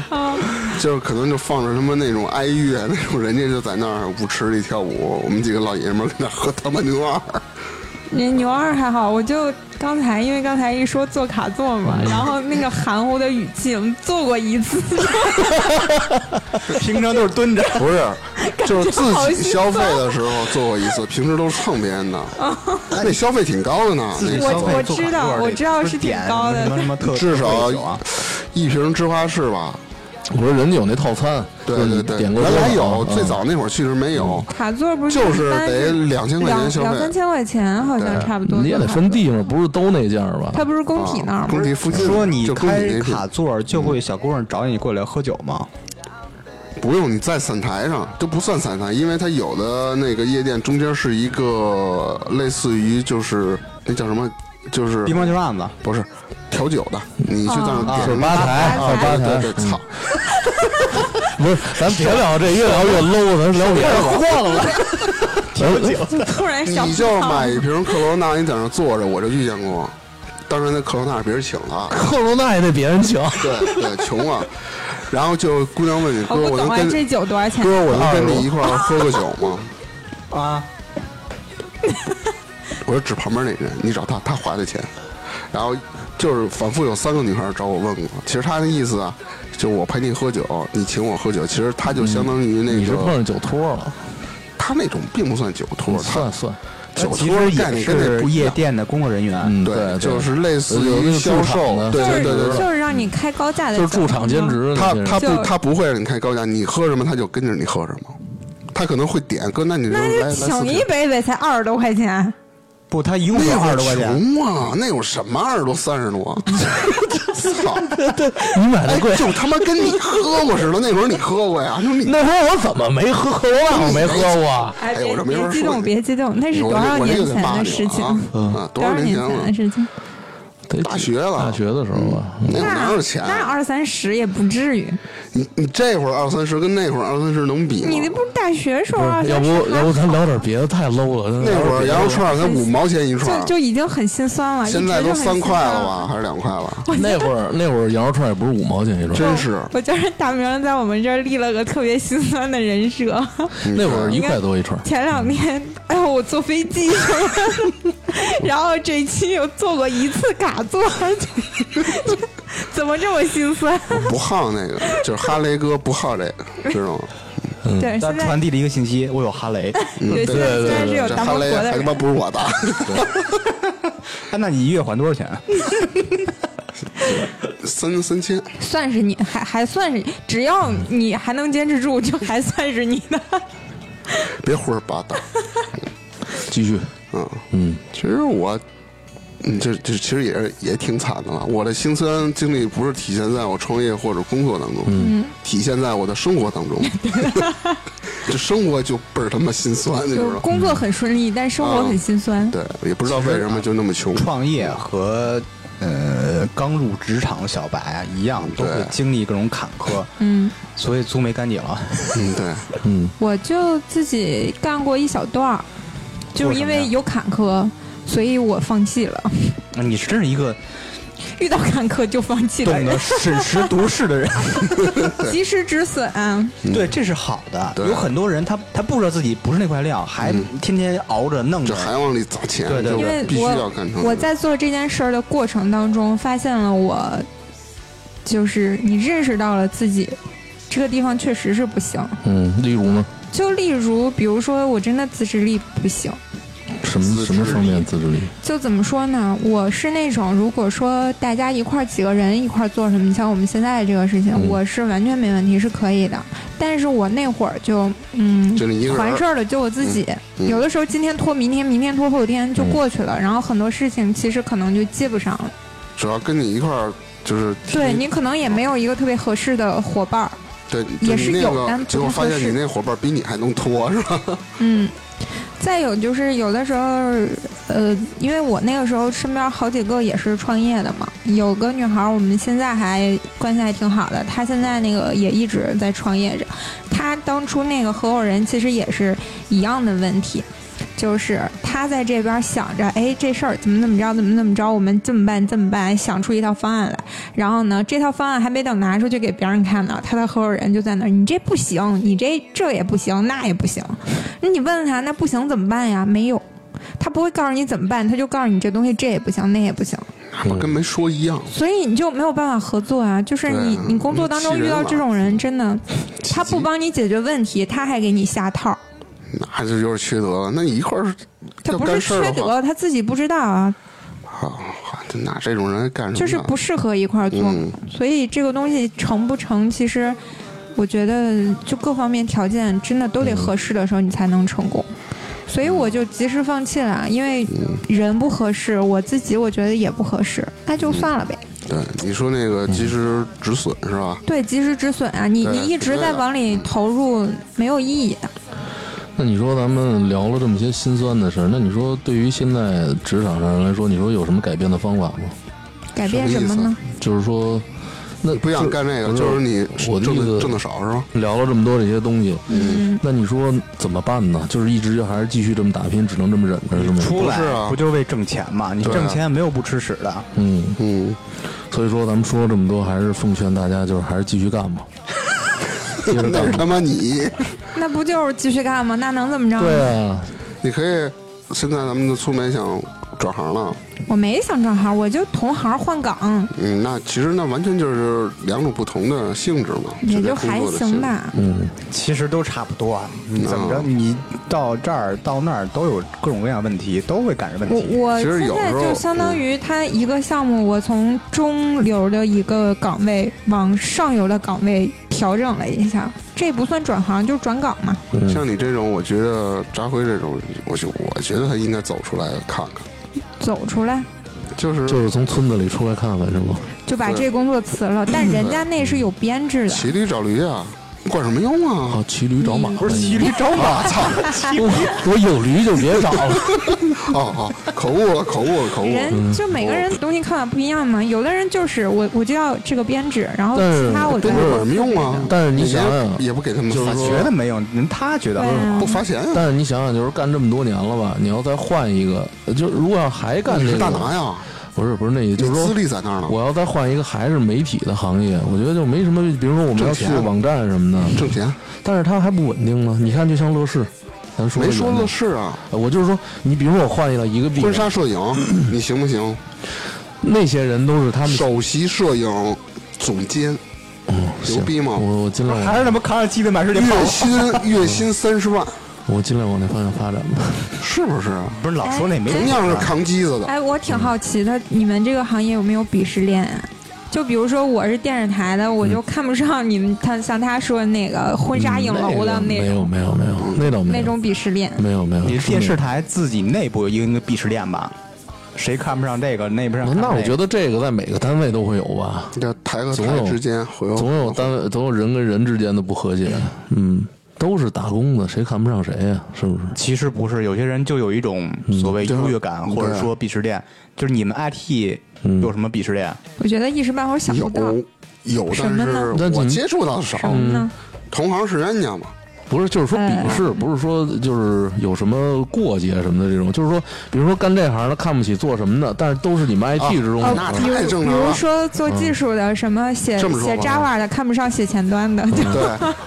就是可能就放着什么那种哀乐 那种，人家就在那儿舞池里跳舞，我们几个老爷们儿跟那喝他妈牛二。人牛二还好，我就刚才因为刚才一说坐卡座嘛，然后那个含糊的语气，我们坐过一次，平常都是蹲着。不是，就是自己消费的时候做过一次，平时都是蹭别人的，那消费挺高的呢，那我消费我知道我知道是挺高的。什么特至少一瓶芝华士吧。我说人家有那套餐，对对对，点过原来有，嗯最早那会儿其实没有，卡座不是就是得两千块钱两消费，两三千块钱，好像差不多。你也得分地方，不是都那价吧？它不是工体那儿吗？工体附近说你就工体开那卡座就会小姑娘找你过来喝酒吗？不用你在散台上都不算散台，因为它有的那个夜店中间是一个类似于就是那叫什么，就是乒乓球案子，不是调酒的，你去在那儿点吧台，吧台是吧台，对对，操，不是，咱别聊这，越聊越 low，咱聊别的吧。晃了，咱 突然小你就买一瓶克罗纳，你在那坐着，我就遇见过。当然那克罗纳是别人请的，克罗纳也得别人请，对对，穷啊。然后就姑娘问你哥，我能跟这酒多少钱？哥，我能跟你一块儿喝个酒吗？啊，我说指旁边那人，你找他，他花的钱。然后就是反复有三个女孩找我问过，其实他的意思啊，就我陪你喝酒，你请我喝酒，其实他就相当于那个，你是碰上酒托了，他那种并不算酒托，他算算，酒托概念是跟那不一样。夜店的工作人员。嗯，对，对，就是类似于销驻售，对对对。就是让你开高价的，就是驻场兼职的他他不就他不会让你开高价，你喝什么他就跟着你喝什么，他可能会点哥，那你就那就来来四请一瓶。杯呗，才二十多块钱。不，他一共二十多块钱。穷啊，那有什么二十多三十多？操！你买的哎，贵。就他妈跟你喝过似的。那会儿你喝过呀？你那会儿我怎么没喝？我我没喝过。哎，哎我这没法说别别激动，别激动，那是我多少我这年前的事情？嗯多多少少年前了的？事情？得大学了大学的时候吧，那会儿哪有钱？那二三十也不至于。你你这会儿二三十跟那会儿二三十能比吗？你那不是大学时候二要不要不咱聊点别的，太 low 了。那会儿羊肉串才五毛钱一串就，就已经很心酸了，现在都三块了吧？还是两块了？那会儿那会儿羊肉串也不是五毛钱一串，真是。我觉得大明在我们这儿立了个特别心酸的人设。那会儿一块多一串。前两天，哎呦，我坐飞机 然后这期又坐过一次卡座，怎么这么心酸？不 好那个，就是哈雷哥不好 这个，知道吗？对，他传递了一个信息，我有哈雷。对现在现在是有这哈雷还他妈不是我的，哎，那你一月还多少钱？三三千。算是你，还还算是，只要你还能坚持住，就还算是你的。别胡说八道。继续，嗯，嗯，其实我，嗯，这这其实也是也挺惨的了。我的辛酸经历不是体现在我创业或者工作当中，嗯，体现在我的生活当中。这生活就倍儿他妈心酸，你知道吗？就是工作很顺利，但生活很心酸。对，也不知道为什么就那么穷。创业和呃刚入职场的小白啊一样，都会经历各种坎坷，嗯，所以租没干净了。嗯，对，嗯，我就自己干过一小段儿，就是因为有坎坷，所以我放弃了。你是真是一个遇到坎坷就放弃的人懂得，审时度势的人，及时止损。对，这是好的。对有很多人他他不知道自己不是那块料，还天天熬着弄着，这还往里砸钱，对对就因为必须要我干成。我在做这件事儿的过程当中，发现了我，就是你认识到了自己这个地方确实是不行。嗯，例如呢，就例如，比如说我真的自制力不行，什么什么方面自制力？就怎么说呢？我是那种，如果说大家一块儿几个人一块儿做什么，像我们现在这个事情，嗯我是完全没问题，是可以的。但是我那会儿就，嗯，就你一个人完事儿了，就我自己。嗯有的时候今天拖明天，明天拖后天就嗯过去了，然后很多事情其实可能就接不上了。主要跟你一块儿就是对你可能也没有一个特别合适的伙伴儿，对，也是有但不结果发现你那伙伴比你还能拖是吧？嗯。再有就是有的时候，呃，因为我那个时候身边好几个也是创业的嘛，有个女孩儿我们现在还关系还挺好的，她现在那个也一直在创业着。她当初那个合伙人其实也是一样的问题，就是他在这边想着，哎，这事儿怎么怎么着，怎么怎么着，我们这么办这么办，想出一套方案来。然后呢，这套方案还没等拿出去给别人看呢，他的合伙人就在那儿，你这不行，你这这也不行，那也不行。那你问他，那不行怎么办呀？没有，他不会告诉你怎么办，他就告诉你这东西这也不行，那也不行，不跟没说一样。所以你就没有办法合作啊。就是你你工作当中遇到这种人，真的，他不帮你解决问题，他还给你下套，那就有点缺德了。那你一块儿他不是缺德，他自己不知道啊，好，好那这种人干什么？就是不适合一块儿做。嗯所以这个东西成不成，其实我觉得就各方面条件真的都得合适的时候，你才能成功。所以我就及时放弃了，因为人不合适，我自己我觉得也不合适，那就算了呗。对你说那个及时止损是吧？对，及时止损啊！你你一直在往里投入，没有意义的。那你说咱们聊了这么些心酸的事儿，那你说对于现在职场上来说，你说有什么改变的方法吗？改变什么呢？就是说，那不想干这个，不就是你我的意思的挣的少是吧？聊了这么多这些东西，嗯，那你说怎么办呢？就是一直就还是继续这么打拼，只能这么忍着是吗？出来不是啊不就是为挣钱吗？你挣钱没有不吃屎的。嗯，嗯，所以说咱们说了这么多，还是奉劝大家就是还是继续干吧。那是他妈你，那不就是继续干吗？那能怎么着？对啊，你可以现在咱们的出门想转行了，我没想转行，我就同行换岗，嗯，那其实那完全就是两种不同的性质嘛，也就还。行吧。嗯，其实都差不多啊，你怎么着，嗯你到这儿到那儿都有各种各样问题，都会赶上问题。我其实现在有时候就相当于他一个项目，我从中流的一个岗位往上游的岗位调整了一下，这不算转行，就是转岗嘛。嗯像你这种，我觉得扎辉这种，我就我觉得他应该走出来看看，走出来就是就是从村子里出来看看是吗？就把这工作辞了，但人家那是有编制的。骑驴找驴啊，管什么用啊啊？，骑驴找马，不是骑驴找马，操！我我有驴就别找了。哦哦，口误了，口误了，口误了。人就每个人东西看法不一样嘛，有的人就是我我就要这个编制，然后其他我觉得管什么用啊？但是你想想也不给他们就是说发，觉得没有，人他觉得不发钱啊？但是你想想，就是干这么多年了吧，你要再换一个，就是如果要还干这个，大拿呀？不是不是那意思，就是说资说历在那儿呢，我要再换一个还是媒体的行业，我觉得就没什么，比如说我们要去网站什么的，挣钱。但是它还不稳定呢。你看，就像乐视，咱说没说乐视啊，我就是说，你比如说我换一个一个币，婚纱摄影，你行不行？那些人都是他们首席摄影总监，牛逼吗？我我尽量还是他妈扛着鸡的满世界跑月。薪 月薪三十万，我尽量往那方向发展吧。是不是？不是老说那没同样是扛机子的，哎，我挺好奇的，你们这个行业有没有鄙视链啊？就比如说我是电视台的，我就看不上你们，他像他说的那个婚纱影楼的那没有没有没有，那倒没有那种鄙视链。没有没有。你电视台自己内部有一个鄙视链吧？谁看不上这个，那不上没有。看这个。那我觉得这个在每个单位都会有吧，这台和总有台之间会有总有单位总有人跟人之间的不和谐。嗯，都是打工的，谁看不上谁呀？是不是？其实不是，有些人就有一种所谓优越感，对或者说鄙视链。就是你们 IT 嗯有什么鄙视链？我觉得一时半会儿想不到有有，但是你我接触到的少什。么呢？同行是冤家嘛，不是，就是说鄙视，呃不是说就是有什么过节什么的这种，就是说，比如说干这行的看不起做什么的，但是都是你们 IT 之中的。哦那比如太正常比如说做技术的，什么写写 Java 的看不上写前端的，就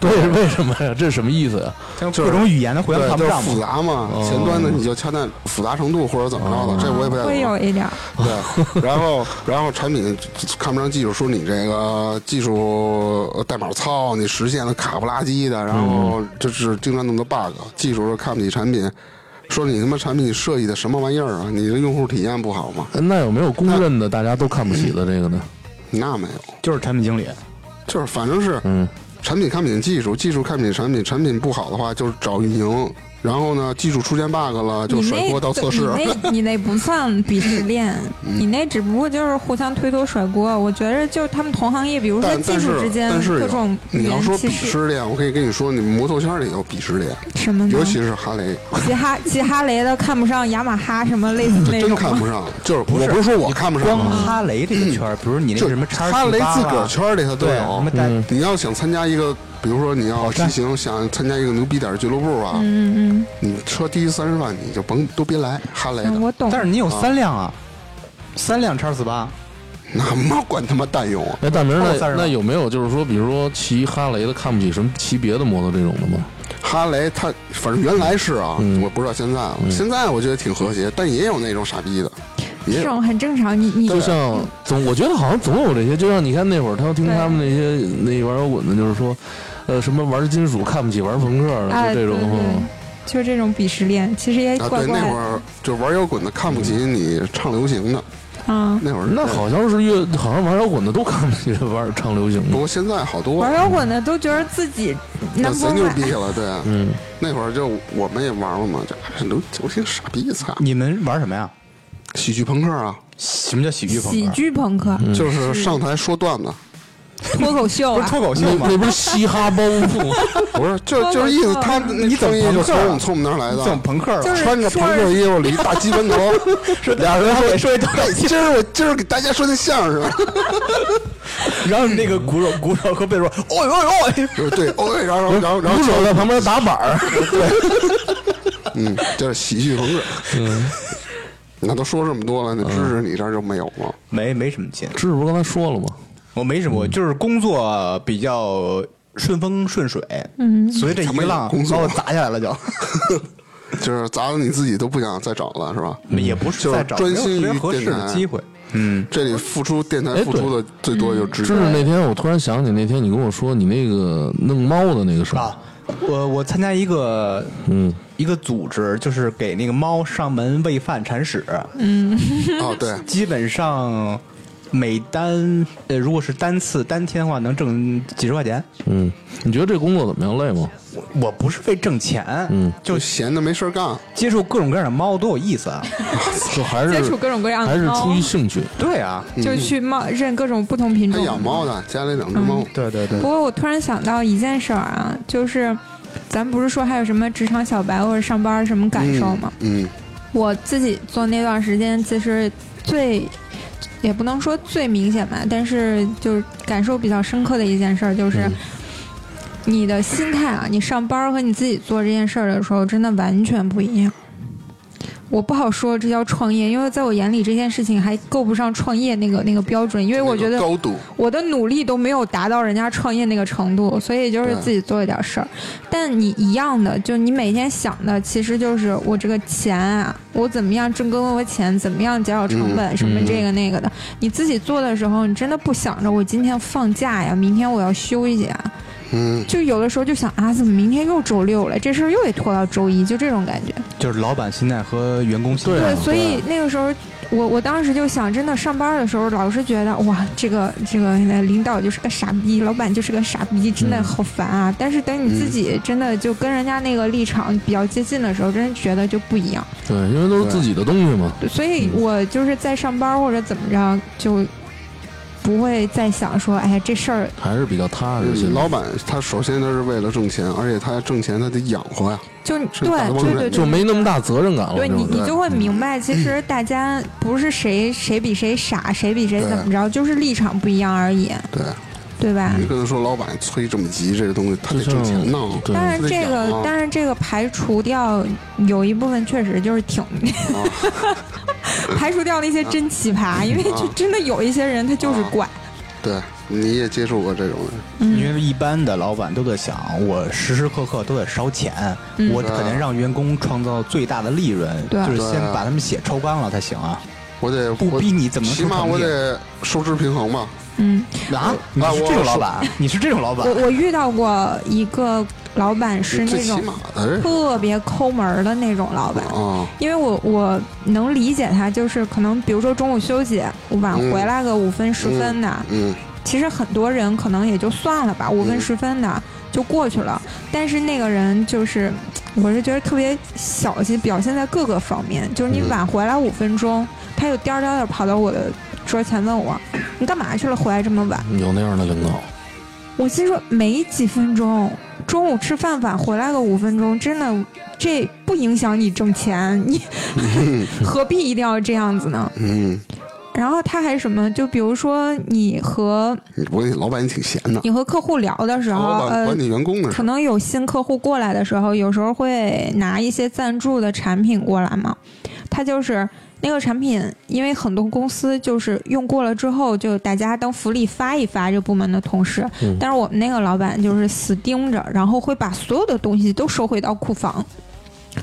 对 对，为什么呀？这是什么意思呀？各种语言的互相看不上嘛。复杂嘛，哦前端的你就掐淡复杂程度或者怎么着的，这我也不太懂。会有一点。对，然后然后产品看不上技术，说你这个技术呃代码糙，你实现的卡不拉几的，然后这是经常那么多 bug。技术说看不起产品，说你他妈产品设计的什么玩意儿啊？你的用户体验不好吗？那有没有公认的大家都看不起的这个呢？那没有，就是产品经理，就是反正是嗯，产品看不起技术，技术看不起产品，产品不好的话就是找运营。然后呢，技术出现 bug 了就甩锅到测试。那，你那你那不算鄙视链，你那只不过就是互相推脱甩锅。我觉得就是他们同行业，比如说技术之间各种语你要说鄙视，链，我可以跟你说，你们摩托圈里有鄙视链，什么呢尤？其是哈雷，骑哈骑哈雷的看不上雅马哈，什么类似那真种真？看不上。就是我不是说我看不上光啊，哈雷这个圈儿，比如你那个什么叉哈雷自个儿圈里头都，有你要想参加一个，比如说你要骑行，想参加一个牛逼点儿俱乐部啊，嗯嗯你车低于三十万，你就甭都别来哈雷嗯，的，我懂。但是你有三辆啊，三辆叉四八，那妈管他妈蛋用啊！哎，大明那那有没有就是说，比如说骑哈雷的看不起什么骑别的摩托这种的吗？哈雷它反正原来是啊，嗯我不知道现在了。现在我觉得挺和谐，但也有那种傻逼的。这种很正常，你你就像总，我觉得好像总有这些，就像你看那会儿，他听他们那些那玩摇滚的，就是说，呃，什么玩金属看不起玩朋克的，就这种。就这种鄙视链，其实也啊，对，怪怪的那会儿就玩摇滚的看不起你唱流行的，啊。那会儿那好像是越，好像玩摇滚的都看不起玩唱流行的。不过现在好多玩摇滚的都觉得自己那贼牛逼了，对啊。嗯，那会儿就我们也玩过嘛，这流流行傻逼，操！你们玩什么呀？喜剧朋克啊，什么叫喜剧朋克？喜剧朋克、就是上台说段子，脱口秀啊？不是，脱口秀吗？那？不是嘻哈包袱？不是，就就是意思他你怎么就从我们从我们那儿来这种的，朋克穿着朋克衣服里一大鸡巴头，俩人说说一段哎今儿我今儿给大家说那相声，然后那个鼓手鼓手和贝斯说：“哦呦哦呦就是对，哦，对然后然后然后鼓手在旁边打板儿。嗯，就是喜剧朋克，嗯，那都说这么多了，那知识你这儿就没有吗？没没什么劲，知识不是刚才说了吗？我没什么，就是工作比较顺风顺水，嗯，所以这一浪把我砸下来了就，就是砸的你自己都不想再找了，是吧？也不是就是在找专心于合适的机会，嗯，这里付出电台哎付出的最多就知识知识那天我突然想起那天你跟我说你那个弄猫的那个事儿啊，我我参加一个嗯，一个组织，就是给那个猫上门喂饭铲屎，嗯。哦，对，基本上每单呃，如果是单次单天的话，能挣几十块钱。嗯，你觉得这工作怎么样？累吗？我我不是为挣钱，嗯，就就闲的没事儿干，接触各种各样的猫多有意思啊！就还是接触各种各样的猫还是出于兴趣。对啊，就去猫认各种不同品他种。养猫的，家里两只猫，对对对不过我突然想到一件事儿啊，就是咱不是说还有什么职场小白或者上班什么感受吗？嗯，我自己做那段时间，其实最也不能说最明显吧，但是就是感受比较深刻的一件事儿，就是嗯你的心态啊，你上班和你自己做这件事儿的时候，真的完全不一样。我不好说这叫创业，因为在我眼里这件事情还够不上创业那个那个标准，因为我觉得高度，我的努力都没有达到人家创业那个程度，所以就是自己做一点事儿。但你一样的，就你每天想的其实就是我这个钱啊，我怎么样挣更多的钱，怎么样减少成本，什么这个那个的。你自己做的时候，你真的不想着我今天放假呀，明天我要休息啊。嗯，就有的时候就想啊，怎么明天又周六了？这事儿又得拖到周一，就这种感觉。就是老板心态和员工心态。对啊所以那个时候，我我当时就想，真的上班的时候，老是觉得哇，这个这个呃领导就是个傻逼，老板就是个傻逼，真的好烦啊。但是等你自己真的就跟人家那个立场比较接近的时候，真的觉得就不一样。对，因为都是自己的东西嘛。所以我就是在上班或者怎么着，就不会再想说，哎呀，这事儿还是比较踏实。老板他首先他是为了挣钱，而且他挣钱他得养活呀，就对帮人。对对对，就没那么大责任感了。对你，你就会明白，其实大家不是谁谁比谁傻，谁比谁怎么着，就是立场不一样而已。对，对吧？你跟他说老板催这么急，这个东西他得挣钱呢。对当然，这个当然这个排除掉有一部分确实就是挺 排除掉那些真奇葩，因为就真的有一些人他就是怪。对，你也接触过这种人，嗯因为一般的老板都在想，我时时刻刻都在烧钱，嗯我肯定让员工创造最大的利润，对就是先把他们血抽干了才行啊！我得不逼你怎么能起码我得收支平衡吧。嗯，啊？你是这种老板？你是这种老板我？我遇到过一个老板是那种特别抠门儿的那种老板。啊，因为我我能理解他，就是可能比如说中午休息晚嗯回来个五分十分的，嗯，其实很多人可能也就算了吧，五分嗯十分的就过去了。但是那个人就是，我是觉得特别小气，表现在各个方面。就是你嗯晚回来五分钟，他又颠儿颠儿的跑到我的桌前问我：“你干嘛去了？回来这么晚有那样的领导，？”我心说没几分钟，中午吃饭晚回来个五分钟，真的这不影响你挣钱，你 何必一定要这样子呢？嗯，然后他还什么？就比如说你和我老板也挺闲的，你和客户聊的时候，呃老板管，你员工的事可，能有新客户过来的时候，有时候会拿一些赞助的产品过来嘛。他就是那个产品，因为很多公司就是用过了之后，就大家当福利发一发这部门的同事。嗯但是我们那个老板就是死盯着，然后会把所有的东西都收回到库房。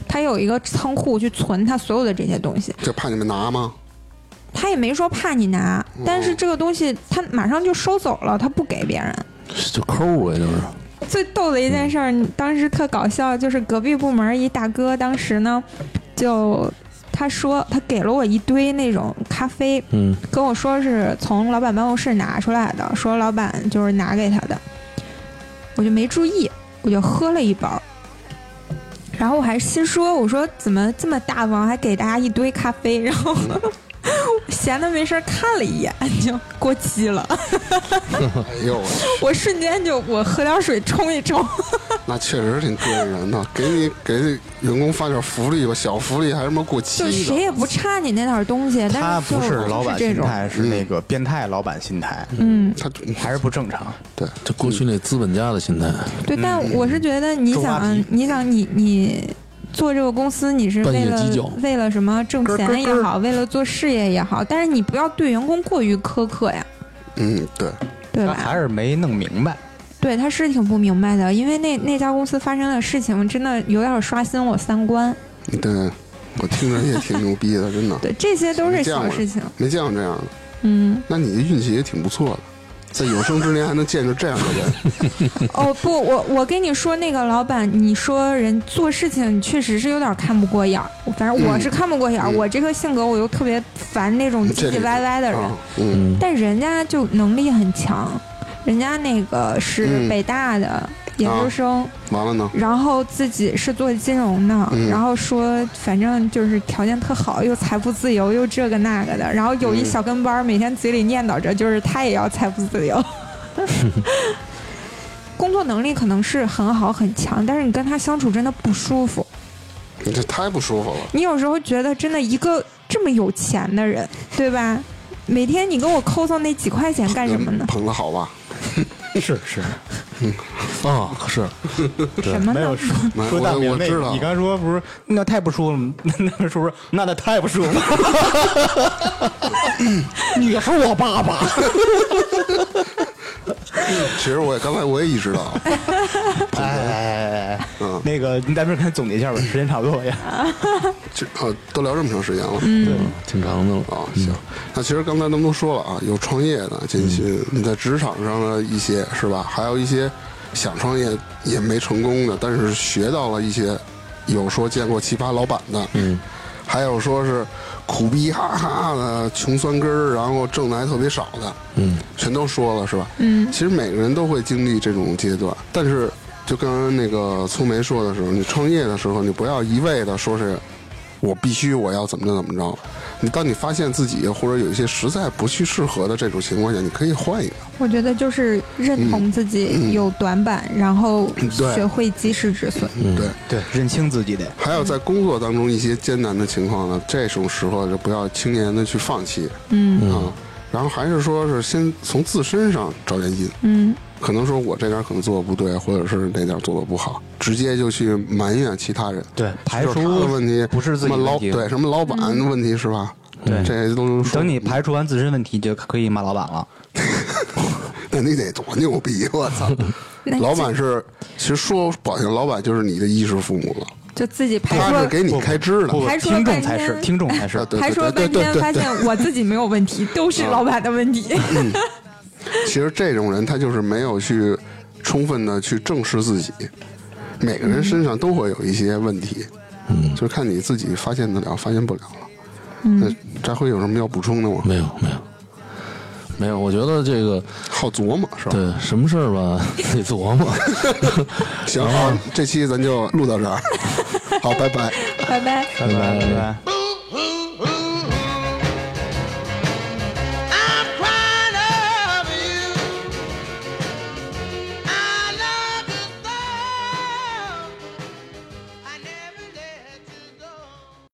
他有一个仓库去存他所有的这些东西，这怕你们拿吗？他也没说怕你拿，但是这个东西他马上就收走了，他不给别人。就抠呗就是。最逗的一件事儿，当时特搞笑，就是隔壁部门一大哥，当时呢，就他说他给了我一堆那种咖啡，嗯，跟我说是从老板办公室拿出来的，说老板就是拿给他的，我就没注意，我就喝了一包。然后我还心说，我说怎么这么大方，还给大家一堆咖啡，然后 闲的没事儿看了一眼，就过期了。哎呦，我瞬间就我喝点水冲一冲。那确实挺膈应人的。给你给员工发点福利吧，小福利还什么过期就的，谁也不差你那点东西，但他不是老板，心态，是那个变态老板心态，嗯，他还是不正常。对，这过去那资本家的心态，对，但我是觉得你想，你想你你做这个公司，你是为了为了什么挣钱也好，为了做事业也好，但是你不要对员工过于苛刻呀，嗯，对，对吧？他还是没弄明白。对，他是挺不明白的，因为那那家公司发生的事情真的有点刷新我三观。对，我听着也挺牛逼的，真的，对，这些都是小事情。没见过这样的。嗯，那你的运气也挺不错的，在有生之年还能见着这样的人。哦不，我我跟你说，那个老板，你说人做事情确实是有点看不过眼儿。反正我是看不过眼儿，嗯我这个性格我又特别烦那种唧唧歪歪的人。啊，嗯，嗯，但人家就能力很强，人家那个是嗯北大的研究生，完了呢，然后自己是做金融的，嗯然后说反正就是条件特好，又财富自由，又这个那个的，然后有一嗯小跟班儿，每天嘴里念叨着就是他也要财富自由。工作能力可能是很好很强，但是你跟他相处真的不舒服。你这太不舒服了。你有时候觉得真的一个这么有钱的人，对吧？每天你跟我抠搜那几块钱干什么呢？捧的好吧？是 是，啊，是，什么没有？说说大明那你刚说不是那太不舒服了，那那是不是那那太不舒服了？你是我爸爸，其实我也刚才我也意识到，哎哎哎哎，嗯，那个你在这儿赶总结一下吧，时间差不多也。这啊都聊这么长时间了。对，挺长的了。啊，行，那其实刚才咱们都说了啊，有创业的进去，你在职场上的一些是吧？还有一些想创业也没成功的，但是学到了一些，有说见过奇葩老板的，嗯，还有说是苦逼哈哈的穷酸根儿，然后挣的还特别少的，嗯，全都说了是吧？嗯其实每个人都会经历这种阶段，但是就刚刚那个粗梅说的时候，你创业的时候，你不要一味的说是我必须我要怎么着怎么着。你当你发现自己或者有一些实在不去适合的这种情况下，你可以换一个。我觉得就是认同自己有短板，然后学会及时止损。对，对，认清自己得。还有在工作当中一些艰难的情况呢，这种时候就不要轻言的去放弃嗯啊。然后还是说是先从自身上找原因，嗯可能说我这点可能做的不对，或者是哪点做的不好，直接就去埋怨其他人，对，排除的问题不是自己老。对什么老板的问题是吧？对这都能说等你排除完自身问题，就可以骂老板了。那你得多牛逼！我操，老板是，其实说不好听，老板就是你的衣食父母了，就自己排除了，他是给你开支的。不，排除了听众才是，听众才是啊。对还说对对对半天，发对对，现我自己没有问题，都是老板的问题。其实这种人他就是没有去充分的去正视自己，每个人身上都会有一些问题，嗯，就是看你自己发现得了，发现不了了。嗯那翟辉有什么要补充的吗？没有没有没有，我觉得这个好琢磨是吧？对什么事儿吧 得琢磨。行，好，这期咱就录到这儿。好，拜拜。拜拜。拜拜拜拜。